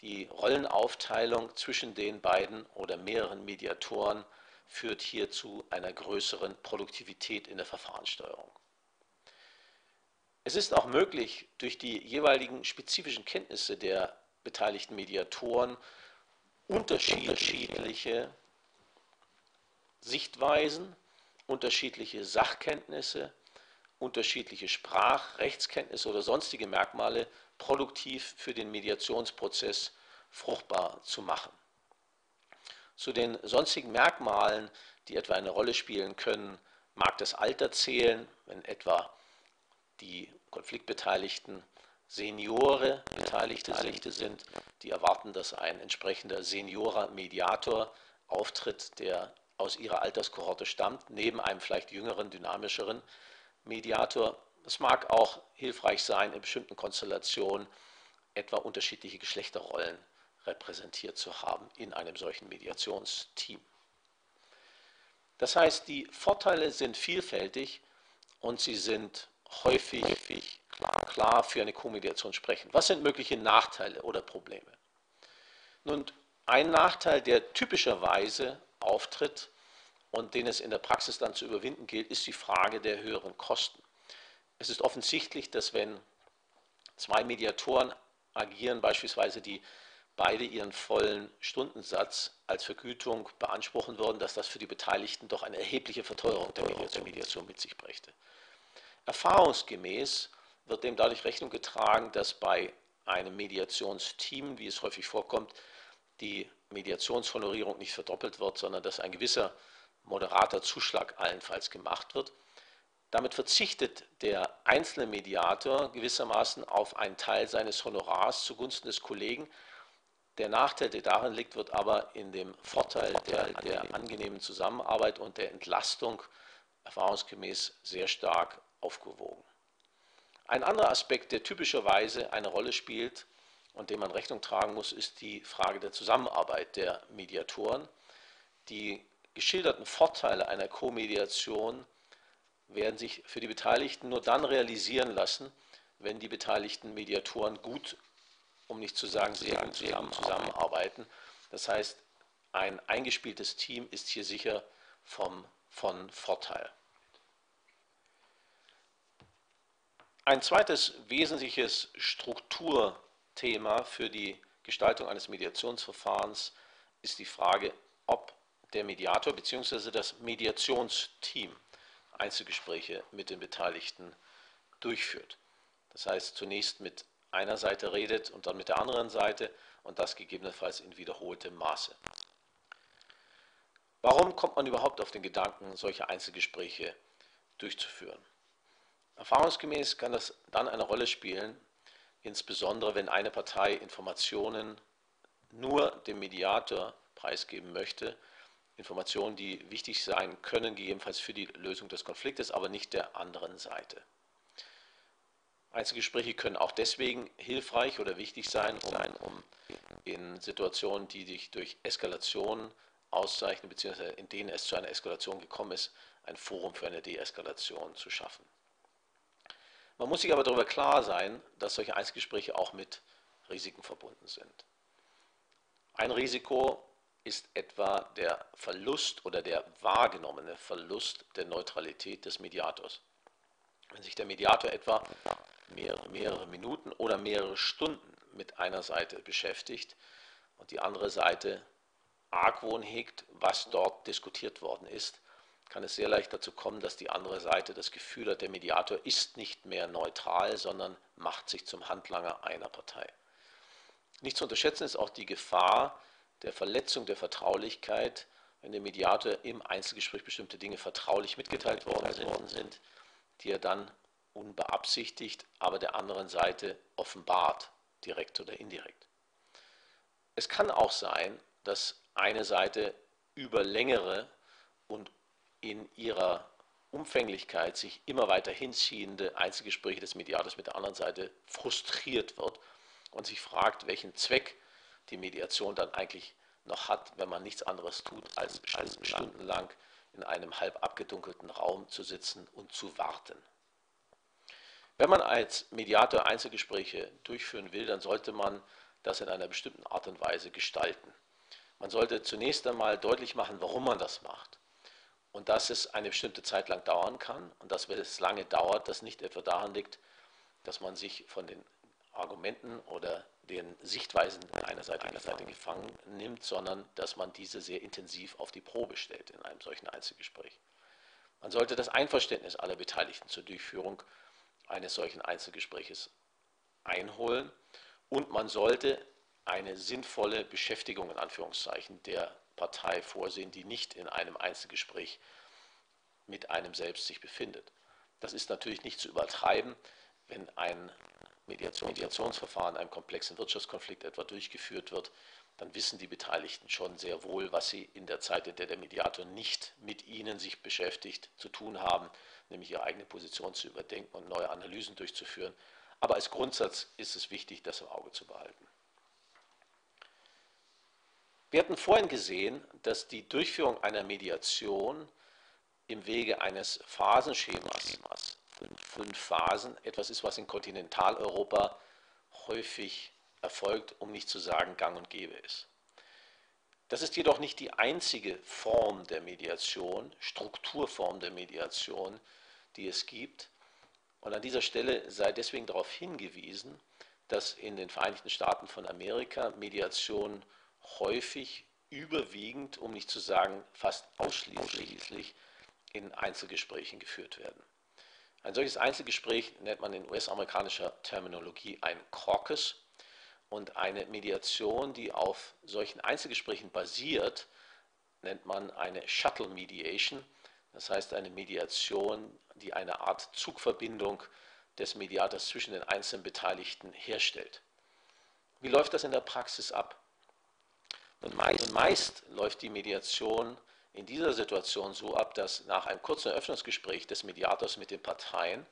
Die Rollenaufteilung zwischen den beiden oder mehreren Mediatoren führt hier zu einer größeren Produktivität in der Verfahrenssteuerung. Es ist auch möglich, durch die jeweiligen spezifischen Kenntnisse der beteiligten Mediatoren unterschiedliche Sichtweisen, unterschiedliche Sachkenntnisse, unterschiedliche Sprach-, Rechtskenntnisse oder sonstige Merkmale produktiv für den Mediationsprozess fruchtbar zu machen. Zu den sonstigen Merkmalen, die etwa eine Rolle spielen können, mag das Alter zählen, wenn etwa die Konfliktbeteiligten Seniore Beteiligte sind, die erwarten, dass ein entsprechender Seniorer-Mediator auftritt, der aus ihrer Alterskohorte stammt, neben einem vielleicht jüngeren, dynamischeren Mediator. Es mag auch hilfreich sein, in bestimmten Konstellationen etwa unterschiedliche Geschlechterrollen repräsentiert zu haben in einem solchen Mediationsteam. Das heißt, die Vorteile sind vielfältig und sie sind häufig klar, klar für eine Co-Mediation sprechen. Was sind mögliche Nachteile oder Probleme? Nun, ein Nachteil, der typischerweise auftritt und den es in der Praxis dann zu überwinden gilt, ist die Frage der höheren Kosten. Es ist offensichtlich, dass wenn zwei Mediatoren agieren, beispielsweise die beide ihren vollen Stundensatz als Vergütung beanspruchen würden, dass das für die Beteiligten doch eine erhebliche Verteuerung der Mediation mit sich brächte. Erfahrungsgemäß wird dem dadurch Rechnung getragen, dass bei einem Mediationsteam, wie es häufig vorkommt, die Mediationshonorierung nicht verdoppelt wird, sondern dass ein gewisser moderater Zuschlag allenfalls gemacht wird. Damit verzichtet der einzelne Mediator gewissermaßen auf einen Teil seines Honorars zugunsten des Kollegen. Der Nachteil, der darin liegt, wird aber in dem Vorteil der, der angenehmen Zusammenarbeit und der Entlastung erfahrungsgemäß sehr stark aufgewogen. Ein anderer Aspekt, der typischerweise eine Rolle spielt und dem man Rechnung tragen muss, ist die Frage der Zusammenarbeit der Mediatoren. Die geschilderten Vorteile einer Co-Mediation werden sich für die Beteiligten nur dann realisieren lassen, wenn die beteiligten Mediatoren gut, um nicht zu sagen sehr gut zusammenarbeiten. Das heißt, ein eingespieltes Team ist hier sicher vom, von Vorteil. Ein zweites wesentliches Strukturthema für die Gestaltung eines Mediationsverfahrens ist die Frage, ob der Mediator bzw. das Mediationsteam Einzelgespräche mit den Beteiligten durchführt. Das heißt, zunächst mit einer Seite redet und dann mit der anderen Seite und das gegebenenfalls in wiederholtem Maße. Warum kommt man überhaupt auf den Gedanken, solche Einzelgespräche durchzuführen? Erfahrungsgemäß kann das dann eine Rolle spielen, insbesondere wenn eine Partei Informationen nur dem Mediator preisgeben möchte, Informationen, die wichtig sein können, gegebenenfalls für die Lösung des Konfliktes, aber nicht der anderen Seite. Einzelgespräche können auch deswegen hilfreich oder wichtig sein, um, in Situationen, die sich durch Eskalation auszeichnen, beziehungsweise in denen es zu einer Eskalation gekommen ist, ein Forum für eine Deeskalation zu schaffen. Man muss sich aber darüber klar sein, dass solche Einzelgespräche auch mit Risiken verbunden sind. Ein Risiko ist etwa der Verlust oder der wahrgenommene Verlust der Neutralität des Mediators. Wenn sich der Mediator etwa mehrere, mehrere Minuten oder mehrere Stunden mit einer Seite beschäftigt und die andere Seite Argwohn hegt, was dort diskutiert worden ist, kann es sehr leicht dazu kommen, dass die andere Seite das Gefühl hat, der Mediator ist nicht mehr neutral, sondern macht sich zum Handlanger einer Partei. Nicht zu unterschätzen ist auch die Gefahr der Verletzung der Vertraulichkeit, wenn dem Mediator im Einzelgespräch bestimmte Dinge vertraulich mitgeteilt worden sind, die er dann unbeabsichtigt, aber der anderen Seite offenbart, direkt oder indirekt. Es kann auch sein, dass eine Seite über längere und in ihrer Umfänglichkeit sich immer weiter hinziehende Einzelgespräche des Mediators mit der anderen Seite frustriert wird und sich fragt, welchen Zweck die Mediation dann eigentlich noch hat, wenn man nichts anderes tut, als, stundenlang in einem halb abgedunkelten Raum zu sitzen und zu warten. Wenn man als Mediator Einzelgespräche durchführen will, dann sollte man das in einer bestimmten Art und Weise gestalten. Man sollte zunächst einmal deutlich machen, warum man das macht und dass es eine bestimmte Zeit lang dauern kann und dass, wenn es lange dauert, das nicht etwa daran liegt, dass man sich von den Argumenten oder den Sichtweisen einer Seite, einer Seite gefangen nimmt, sondern dass man diese sehr intensiv auf die Probe stellt in einem solchen Einzelgespräch. Man sollte das Einverständnis aller Beteiligten zur Durchführung eines solchen Einzelgespräches einholen und man sollte eine sinnvolle Beschäftigung in Anführungszeichen der Partei vorsehen, die nicht in einem Einzelgespräch mit einem selbst sich befindet. Das ist natürlich nicht zu übertreiben, wenn ein Mediation, Mediationsverfahren in einem komplexen Wirtschaftskonflikt etwa durchgeführt wird, dann wissen die Beteiligten schon sehr wohl, was sie in der Zeit, in der der Mediator nicht mit ihnen sich beschäftigt, zu tun haben, nämlich ihre eigene Position zu überdenken und neue Analysen durchzuführen. Aber als Grundsatz ist es wichtig, das im Auge zu behalten. Wir hatten vorhin gesehen, dass die Durchführung einer Mediation im Wege eines Phasenschemas fünf, Phasen etwas ist, was in Kontinentaleuropa häufig erfolgt, um nicht zu sagen gang und gäbe ist. Das ist jedoch nicht die einzige Form der Mediation, Strukturform der Mediation, die es gibt. Und an dieser Stelle sei deswegen darauf hingewiesen, dass in den Vereinigten Staaten von Amerika Mediation häufig überwiegend, um nicht zu sagen fast ausschließlich, in Einzelgesprächen geführt werden. Ein solches Einzelgespräch nennt man in US-amerikanischer Terminologie ein Caucus Und eine Mediation, die auf solchen Einzelgesprächen basiert, nennt man eine Shuttle Mediation. Das heißt eine Mediation, die eine Art Zugverbindung des Mediators zwischen den einzelnen Beteiligten herstellt. Wie läuft das in der Praxis ab? Und meist, meist läuft die Mediation in dieser Situation so ab, dass nach einem kurzen Eröffnungsgespräch des Mediators mit den Parteien,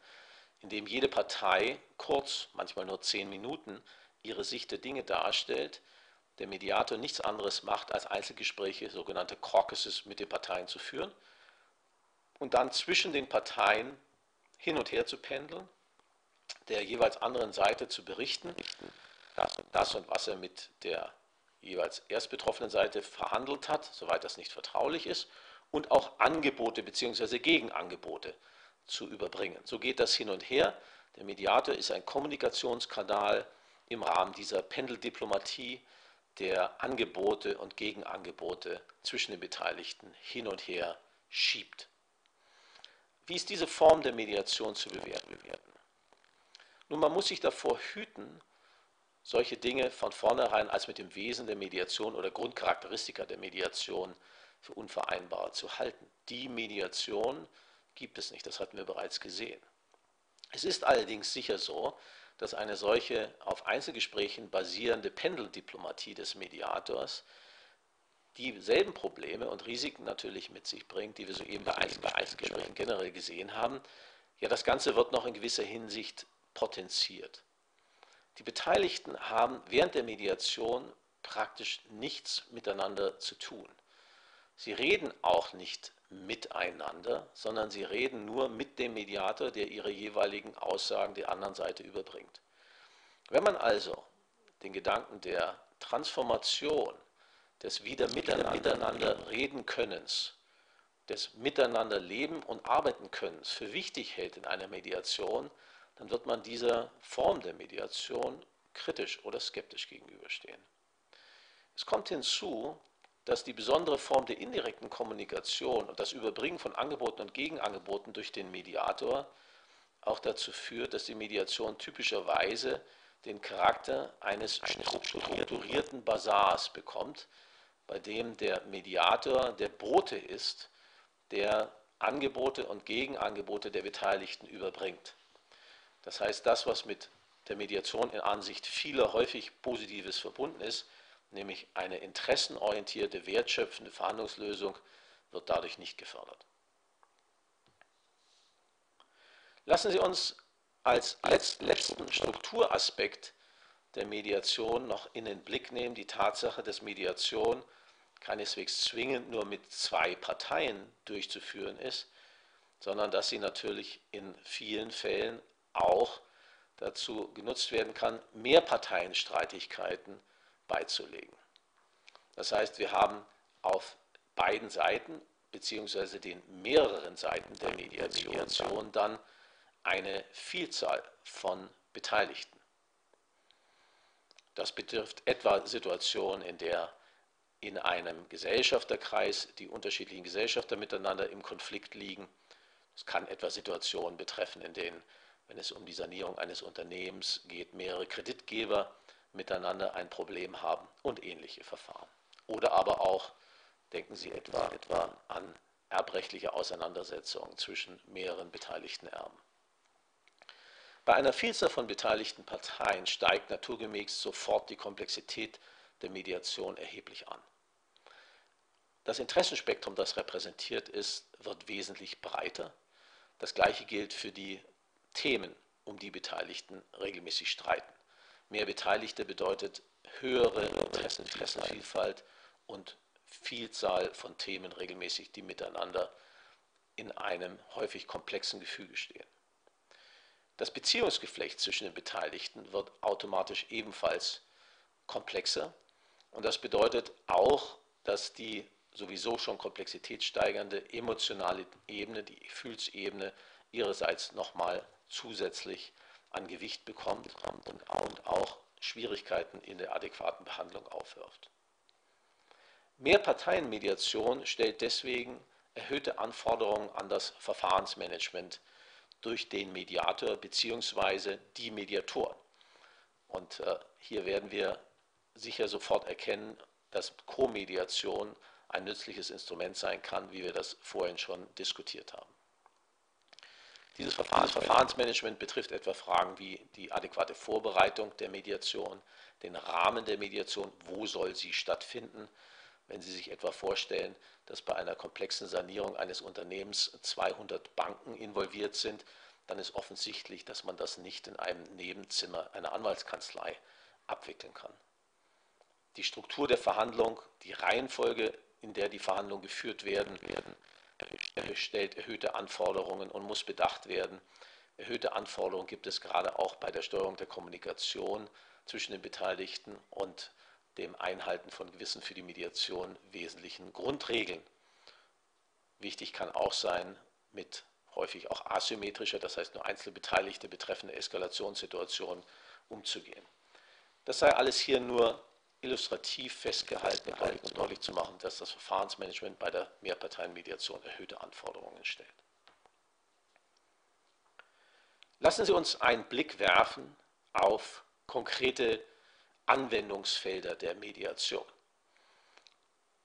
in dem jede Partei kurz, manchmal nur zehn Minuten, ihre Sicht der Dinge darstellt, der Mediator nichts anderes macht, als Einzelgespräche, sogenannte Caucuses mit den Parteien zu führen und dann zwischen den Parteien hin und her zu pendeln, der jeweils anderen Seite zu berichten, das und das und was er mit der jeweils erst betroffenen Seite verhandelt hat, soweit das nicht vertraulich ist, und auch Angebote bzw. Gegenangebote zu überbringen. So geht das hin und her. Der Mediator ist ein Kommunikationskanal im Rahmen dieser Pendeldiplomatie, der Angebote und Gegenangebote zwischen den Beteiligten hin und her schiebt. Wie ist diese Form der Mediation zu bewerten? Nun, man muss sich davor hüten, solche Dinge von vornherein als mit dem Wesen der Mediation oder Grundcharakteristika der Mediation für unvereinbar zu halten. Die Mediation gibt es nicht, das hatten wir bereits gesehen. Es ist allerdings sicher so, dass eine solche auf Einzelgesprächen basierende Pendeldiplomatie des Mediators dieselben Probleme und Risiken natürlich mit sich bringt, die wir soeben bei Einzelgesprächen generell gesehen haben. Ja, das Ganze wird noch in gewisser Hinsicht potenziert. Die Beteiligten haben während der Mediation praktisch nichts miteinander zu tun. Sie reden auch nicht miteinander, sondern sie reden nur mit dem Mediator, der ihre jeweiligen Aussagen der anderen Seite überbringt. Wenn man also den Gedanken der Transformation, des wieder miteinander reden Könnens, des Miteinander leben und arbeiten Könnens für wichtig hält in einer Mediation, dann wird man dieser Form der Mediation kritisch oder skeptisch gegenüberstehen. Es kommt hinzu, dass die besondere Form der indirekten Kommunikation und das Überbringen von Angeboten und Gegenangeboten durch den Mediator auch dazu führt, dass die Mediation typischerweise den Charakter eines strukturierten Basars bekommt, bei dem der Mediator der Bote ist, der Angebote und Gegenangebote der Beteiligten überbringt. Das heißt, das, was mit der Mediation in Ansicht vieler häufig Positives verbunden ist, nämlich eine interessenorientierte, wertschöpfende Verhandlungslösung, wird dadurch nicht gefördert. Lassen Sie uns als letzten Strukturaspekt der Mediation noch in den Blick nehmen, die Tatsache, dass Mediation keineswegs zwingend nur mit zwei Parteien durchzuführen ist, sondern dass sie natürlich in vielen Fällen auch dazu genutzt werden kann, Mehrparteienstreitigkeiten beizulegen. Das heißt, wir haben auf beiden Seiten beziehungsweise den mehreren Seiten der Mediation dann eine Vielzahl von Beteiligten. Das betrifft etwa Situationen, in der in einem Gesellschafterkreis die unterschiedlichen Gesellschafter miteinander im Konflikt liegen. Es kann etwa Situationen betreffen, in denen wenn es um die Sanierung eines Unternehmens geht, mehrere Kreditgeber miteinander ein Problem haben und ähnliche Verfahren. Oder aber auch, denken Sie etwa, etwa an erbrechtliche Auseinandersetzungen zwischen mehreren beteiligten Erben. Bei einer Vielzahl von beteiligten Parteien steigt naturgemäß sofort die Komplexität der Mediation erheblich an. Das Interessenspektrum, das repräsentiert ist, wird wesentlich breiter. Das gleiche gilt für die Themen, um die Beteiligten regelmäßig streiten. Mehr Beteiligte bedeutet höhere Interessen, Interessenvielfalt und Vielzahl von Themen regelmäßig, die miteinander in einem häufig komplexen Gefüge stehen. Das Beziehungsgeflecht zwischen den Beteiligten wird automatisch ebenfalls komplexer und das bedeutet auch, dass die sowieso schon komplexitätssteigernde emotionale Ebene, die Gefühlsebene ihrerseits nochmal zusätzlich an Gewicht bekommt und auch Schwierigkeiten in der adäquaten Behandlung aufwirft. Mehrparteienmediation stellt deswegen erhöhte Anforderungen an das Verfahrensmanagement durch den Mediator bzw. die Mediatoren. Und äh, hier werden wir sicher sofort erkennen, dass Co-Mediation ein nützliches Instrument sein kann, wie wir das vorhin schon diskutiert haben. Dieses Verfahrensmanagement betrifft etwa Fragen wie die adäquate Vorbereitung der Mediation, den Rahmen der Mediation, wo soll sie stattfinden. Wenn Sie sich etwa vorstellen, dass bei einer komplexen Sanierung eines Unternehmens 200 Banken involviert sind, dann ist offensichtlich, dass man das nicht in einem Nebenzimmer einer Anwaltskanzlei abwickeln kann. Die Struktur der Verhandlung, die Reihenfolge, in der die Verhandlungen geführt werden, werden stellt erhöhte Anforderungen und muss bedacht werden. Erhöhte Anforderungen gibt es gerade auch bei der Steuerung der Kommunikation zwischen den Beteiligten und dem Einhalten von gewissen für die Mediation wesentlichen Grundregeln. Wichtig kann auch sein, mit häufig auch asymmetrischer, das heißt nur Einzelbeteiligte betreffende Eskalationssituationen umzugehen. Das sei alles hier nur illustrativ festgehalten, um deutlich zu machen, dass das Verfahrensmanagement bei der Mehrparteienmediation erhöhte Anforderungen stellt. Lassen Sie uns einen Blick werfen auf konkrete Anwendungsfelder der Mediation.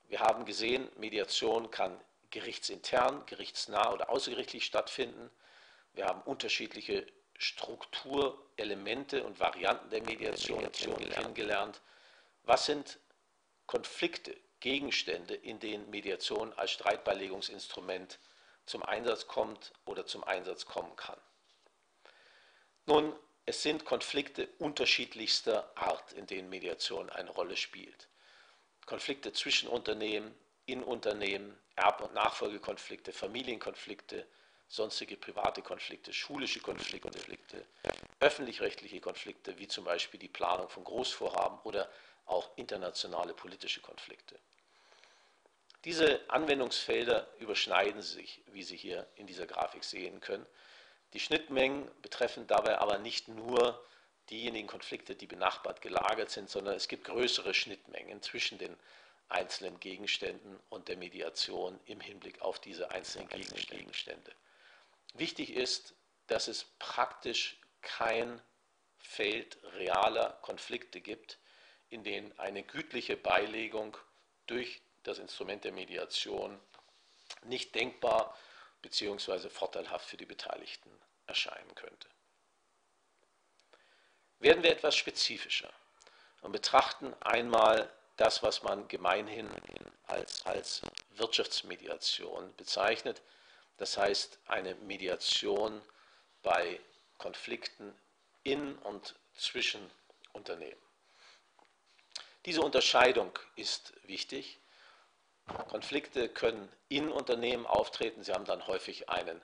Wir haben gesehen, Mediation kann gerichtsintern, gerichtsnah oder außergerichtlich stattfinden. Wir haben unterschiedliche Strukturelemente und Varianten der Mediation kennengelernt. Was sind Konflikte, Gegenstände, in denen Mediation als Streitbeilegungsinstrument zum Einsatz kommt oder zum Einsatz kommen kann? Nun, es sind Konflikte unterschiedlichster Art, in denen Mediation eine Rolle spielt. Konflikte zwischen Unternehmen, in Unternehmen, Erb- und Nachfolgekonflikte, Familienkonflikte, sonstige private Konflikte, schulische Konflikte, öffentlich-rechtliche Konflikte, wie zum Beispiel die Planung von Großvorhaben oder auch internationale politische Konflikte. Diese Anwendungsfelder überschneiden sich, wie Sie hier in dieser Grafik sehen können. Die Schnittmengen betreffen dabei aber nicht nur diejenigen Konflikte, die benachbart gelagert sind, sondern es gibt größere Schnittmengen zwischen den einzelnen Gegenständen und der Mediation im Hinblick auf diese einzelnen Gegenstände. Wichtig ist, dass es praktisch kein Feld realer Konflikte gibt, in denen eine gütliche Beilegung durch das Instrument der Mediation nicht denkbar bzw. vorteilhaft für die Beteiligten erscheinen könnte. Werden wir etwas spezifischer und betrachten einmal das, was man gemeinhin als, als Wirtschaftsmediation bezeichnet, das heißt eine Mediation bei Konflikten in und zwischen Unternehmen. Diese Unterscheidung ist wichtig. Konflikte können in Unternehmen auftreten. Sie haben dann häufig einen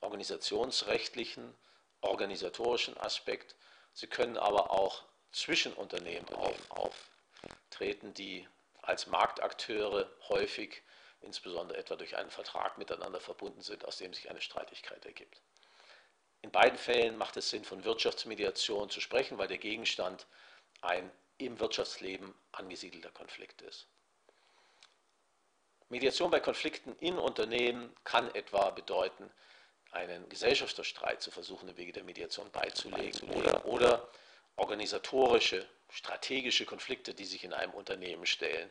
organisationsrechtlichen, organisatorischen Aspekt. Sie können aber auch zwischen Unternehmen auftreten, die als Marktakteure häufig, insbesondere etwa durch einen Vertrag miteinander verbunden sind, aus dem sich eine Streitigkeit ergibt. In beiden Fällen macht es Sinn, von Wirtschaftsmediation zu sprechen, weil der Gegenstand ein im Wirtschaftsleben angesiedelter Konflikt ist. Mediation bei Konflikten in Unternehmen kann etwa bedeuten, einen Gesellschafterstreit zu versuchen, im Wege der Mediation beizulegen oder, oder organisatorische, strategische Konflikte, die sich in einem Unternehmen stellen,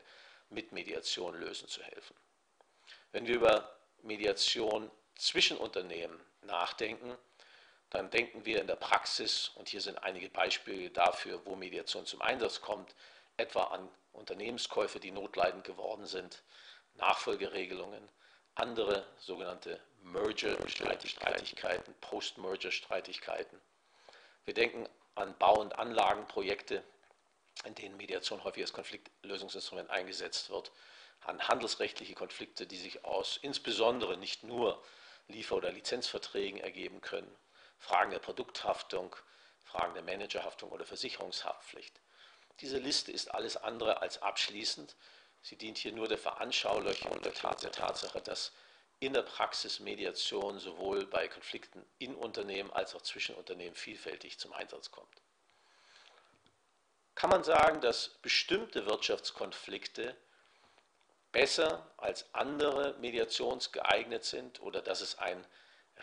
mit Mediation lösen zu helfen. Wenn wir über Mediation zwischen Unternehmen nachdenken, dann denken wir in der Praxis, und hier sind einige Beispiele dafür, wo Mediation zum Einsatz kommt, etwa an Unternehmenskäufe, die notleidend geworden sind, Nachfolgeregelungen, andere sogenannte Merger-Streitigkeiten, Post-Merger-Streitigkeiten. Wir denken an Bau- und Anlagenprojekte, in denen Mediation häufig als Konfliktlösungsinstrument eingesetzt wird, an handelsrechtliche Konflikte, die sich aus insbesondere nicht nur Liefer- oder Lizenzverträgen ergeben können, Fragen der Produkthaftung, Fragen der Managerhaftung oder Versicherungshaftpflicht. Diese Liste ist alles andere als abschließend. Sie dient hier nur der Veranschaulichung der Tatsache, dass in der Praxis Mediation sowohl bei Konflikten in Unternehmen als auch zwischen Unternehmen vielfältig zum Einsatz kommt. Kann man sagen, dass bestimmte Wirtschaftskonflikte besser als andere mediationsgeeignet sind oder dass es ein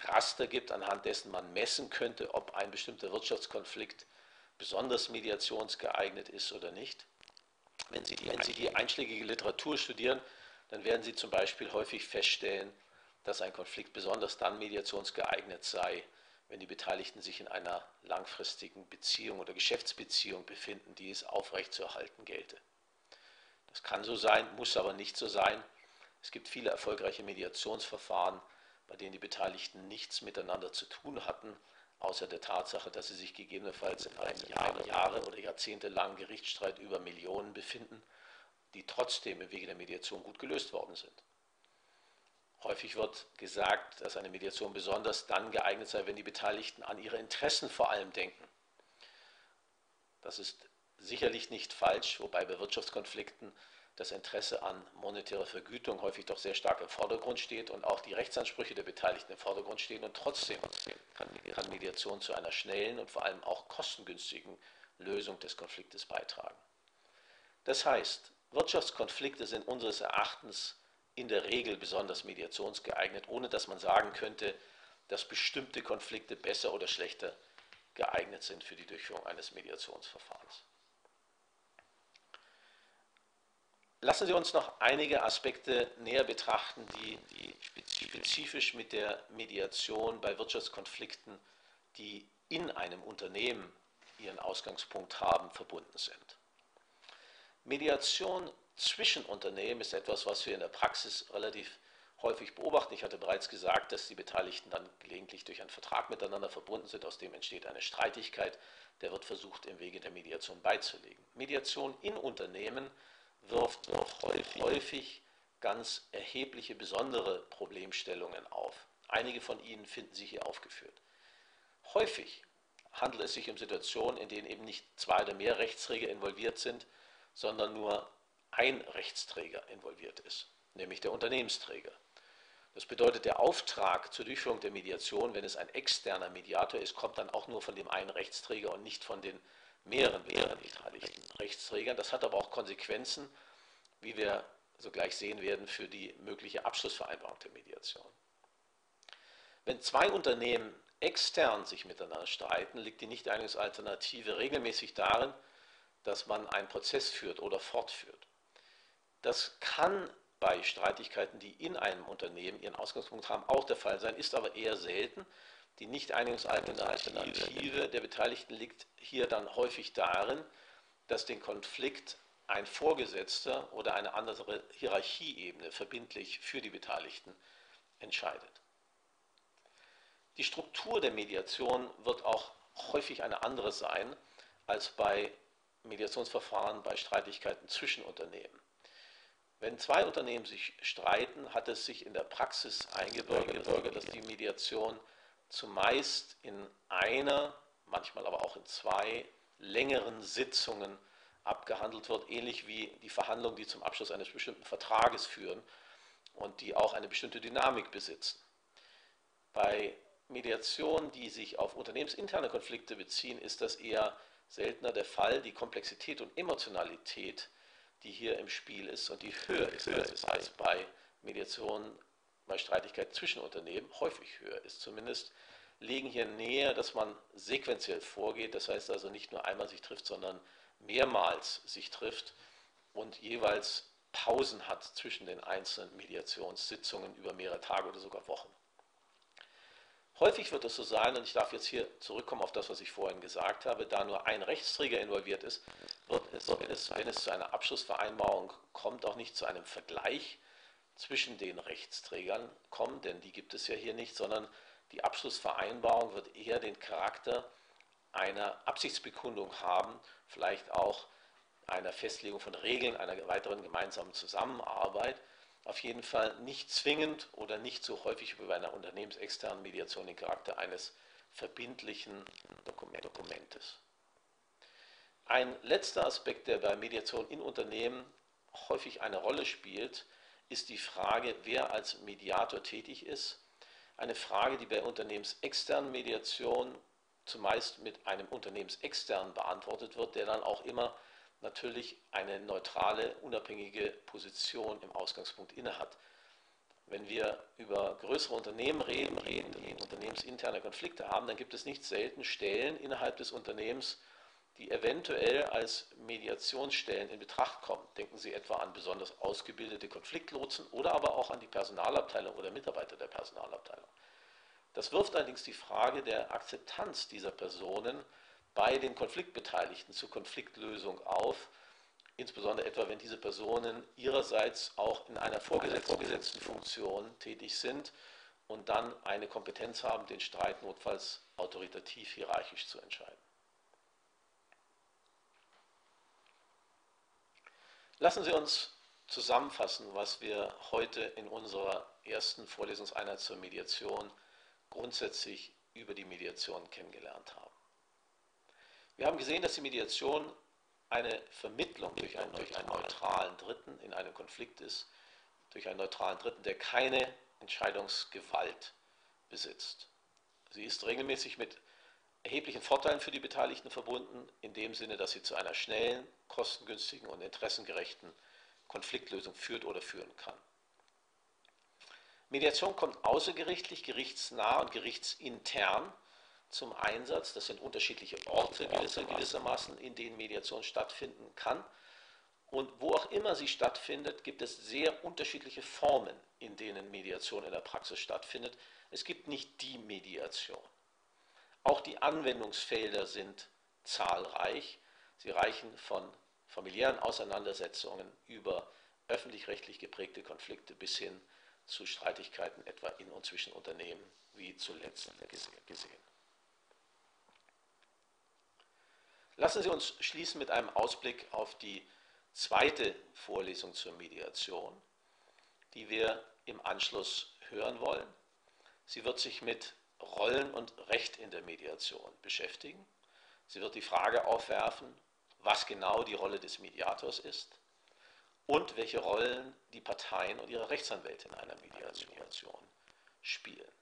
Raster gibt, anhand dessen man messen könnte, ob ein bestimmter Wirtschaftskonflikt besonders mediationsgeeignet ist oder nicht. Wenn Sie, die, wenn Sie die einschlägige Literatur studieren, dann werden Sie zum Beispiel häufig feststellen, dass ein Konflikt besonders dann mediationsgeeignet sei, wenn die Beteiligten sich in einer langfristigen Beziehung oder Geschäftsbeziehung befinden, die es aufrechtzuerhalten gelte. Das kann so sein, muss aber nicht so sein. Es gibt viele erfolgreiche Mediationsverfahren, bei denen die Beteiligten nichts miteinander zu tun hatten, außer der Tatsache, dass sie sich gegebenenfalls in einem Jahre, Jahre oder jahrzehntelangen Gerichtsstreit über Millionen befinden, die trotzdem im Wege der Mediation gut gelöst worden sind. Häufig wird gesagt, dass eine Mediation besonders dann geeignet sei, wenn die Beteiligten an ihre Interessen vor allem denken. Das ist sicherlich nicht falsch, wobei bei Wirtschaftskonflikten das Interesse an monetärer Vergütung häufig doch sehr stark im Vordergrund steht und auch die Rechtsansprüche der Beteiligten im Vordergrund stehen. Und trotzdem kann Mediation zu einer schnellen und vor allem auch kostengünstigen Lösung des Konfliktes beitragen. Das heißt, Wirtschaftskonflikte sind unseres Erachtens in der Regel besonders mediationsgeeignet, ohne dass man sagen könnte, dass bestimmte Konflikte besser oder schlechter geeignet sind für die Durchführung eines Mediationsverfahrens. Lassen Sie uns noch einige Aspekte näher betrachten, die, die spezifisch mit der Mediation bei Wirtschaftskonflikten, die in einem Unternehmen ihren Ausgangspunkt haben, verbunden sind. Mediation zwischen Unternehmen ist etwas, was wir in der Praxis relativ häufig beobachten. Ich hatte bereits gesagt, dass die Beteiligten dann gelegentlich durch einen Vertrag miteinander verbunden sind, aus dem entsteht eine Streitigkeit, der wird versucht, im Wege der Mediation beizulegen. Mediation in Unternehmen wirft, wirft häufig, häufig ganz erhebliche besondere Problemstellungen auf. Einige von ihnen finden Sie hier aufgeführt. Häufig handelt es sich um Situationen, in denen eben nicht zwei oder mehr Rechtsträger involviert sind, sondern nur ein Rechtsträger involviert ist, nämlich der Unternehmensträger. Das bedeutet, der Auftrag zur Durchführung der Mediation, wenn es ein externer Mediator ist, kommt dann auch nur von dem einen Rechtsträger und nicht von den mehreren, mehreren beteiligten Rechtsträgern. Das hat aber auch Konsequenzen, wie wir sogleich sehen werden, für die mögliche Abschlussvereinbarung der Mediation. Wenn zwei Unternehmen extern sich miteinander streiten, liegt die Nichteinigungsalternative regelmäßig darin, dass man einen Prozess führt oder fortführt. Das kann bei Streitigkeiten, die in einem Unternehmen ihren Ausgangspunkt haben, auch der Fall sein, ist aber eher selten. Die Nicht-Einigungsalternative der Beteiligten liegt hier dann häufig darin, dass den Konflikt ein Vorgesetzter oder eine andere Hierarchieebene verbindlich für die Beteiligten entscheidet. Die Struktur der Mediation wird auch häufig eine andere sein als bei Mediationsverfahren bei Streitigkeiten zwischen Unternehmen. Wenn zwei Unternehmen sich streiten, hat es sich in der Praxis eingebürgert, dass die Mediation zumeist in einer, manchmal aber auch in zwei längeren Sitzungen abgehandelt wird, ähnlich wie die Verhandlungen, die zum Abschluss eines bestimmten Vertrages führen und die auch eine bestimmte Dynamik besitzen. Bei Mediationen, die sich auf unternehmensinterne Konflikte beziehen, ist das eher seltener der Fall. Die Komplexität und Emotionalität, die hier im Spiel ist und die höher ist, ist als bei Mediationen bei Streitigkeiten zwischen Unternehmen, häufig höher ist zumindest, legen hier näher, dass man sequenziell vorgeht. Das heißt also nicht nur einmal sich trifft, sondern mehrmals sich trifft und jeweils Pausen hat zwischen den einzelnen Mediationssitzungen über mehrere Tage oder sogar Wochen. Häufig wird es so sein, und ich darf jetzt hier zurückkommen auf das, was ich vorhin gesagt habe, da nur ein Rechtsträger involviert ist, wird es, wenn es, wenn es zu einer Abschlussvereinbarung kommt, auch nicht zu einem Vergleich zwischen den Rechtsträgern kommen, denn die gibt es ja hier nicht, sondern die Abschlussvereinbarung wird eher den Charakter einer Absichtsbekundung haben, vielleicht auch einer Festlegung von Regeln einer weiteren gemeinsamen Zusammenarbeit. Auf jeden Fall nicht zwingend oder nicht so häufig wie bei einer unternehmensexternen Mediation den Charakter eines verbindlichen Dokumentes. Ein letzter Aspekt, der bei Mediation in Unternehmen häufig eine Rolle spielt, ist die Frage, wer als Mediator tätig ist. Eine Frage, die bei unternehmensexternen Mediation zumeist mit einem unternehmensexternen beantwortet wird, der dann auch immer natürlich eine neutrale, unabhängige Position im Ausgangspunkt innehat. Wenn wir über größere Unternehmen reden, reden, unternehmensinterne Konflikte haben, dann gibt es nicht selten Stellen innerhalb des Unternehmens, die eventuell als Mediationsstellen in Betracht kommen. Denken Sie etwa an besonders ausgebildete Konfliktlotsen oder aber auch an die Personalabteilung oder Mitarbeiter der Personalabteilung. Das wirft allerdings die Frage der Akzeptanz dieser Personen bei den Konfliktbeteiligten zur Konfliktlösung auf, insbesondere etwa wenn diese Personen ihrerseits auch in einer vorgesetzten Funktion tätig sind und dann eine Kompetenz haben, den Streit notfalls autoritativ hierarchisch zu entscheiden. Lassen Sie uns zusammenfassen, was wir heute in unserer ersten Vorlesungseinheit zur Mediation grundsätzlich über die Mediation kennengelernt haben. Wir haben gesehen, dass die Mediation eine Vermittlung durch einen, durch einen neutralen Dritten in einem Konflikt ist, durch einen neutralen Dritten, der keine Entscheidungsgewalt besitzt. Sie ist regelmäßig mit erheblichen Vorteilen für die Beteiligten verbunden, in dem Sinne, dass sie zu einer schnellen, kostengünstigen und interessengerechten Konfliktlösung führt oder führen kann. Mediation kommt außergerichtlich, gerichtsnah und gerichtsintern zum Einsatz. Das sind unterschiedliche Orte gewissermaßen, in denen Mediation stattfinden kann. Und wo auch immer sie stattfindet, gibt es sehr unterschiedliche Formen, in denen Mediation in der Praxis stattfindet. Es gibt nicht die Mediation. Auch die Anwendungsfelder sind zahlreich. Sie reichen von familiären Auseinandersetzungen über öffentlich-rechtlich geprägte Konflikte bis hin zu Streitigkeiten etwa in und zwischen Unternehmen, wie zuletzt gesehen. Lassen Sie uns schließen mit einem Ausblick auf die zweite Vorlesung zur Mediation, die wir im Anschluss hören wollen. Sie wird sich mit Rollen und Recht in der Mediation beschäftigen. Sie wird die Frage aufwerfen, was genau die Rolle des Mediators ist und welche Rollen die Parteien und ihre Rechtsanwälte in einer Mediation spielen.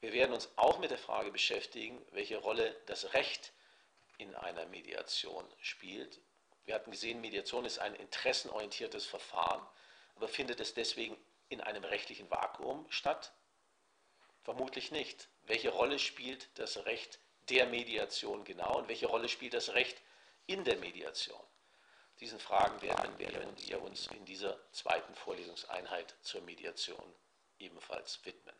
Wir werden uns auch mit der Frage beschäftigen, welche Rolle das Recht in einer Mediation spielt. Wir hatten gesehen, Mediation ist ein interessenorientiertes Verfahren, aber findet es deswegen in einem rechtlichen Vakuum statt? Vermutlich nicht. Welche Rolle spielt das Recht der Mediation genau und welche Rolle spielt das Recht in der Mediation? Diesen Fragen werden wir uns in dieser zweiten Vorlesungseinheit zur Mediation ebenfalls widmen.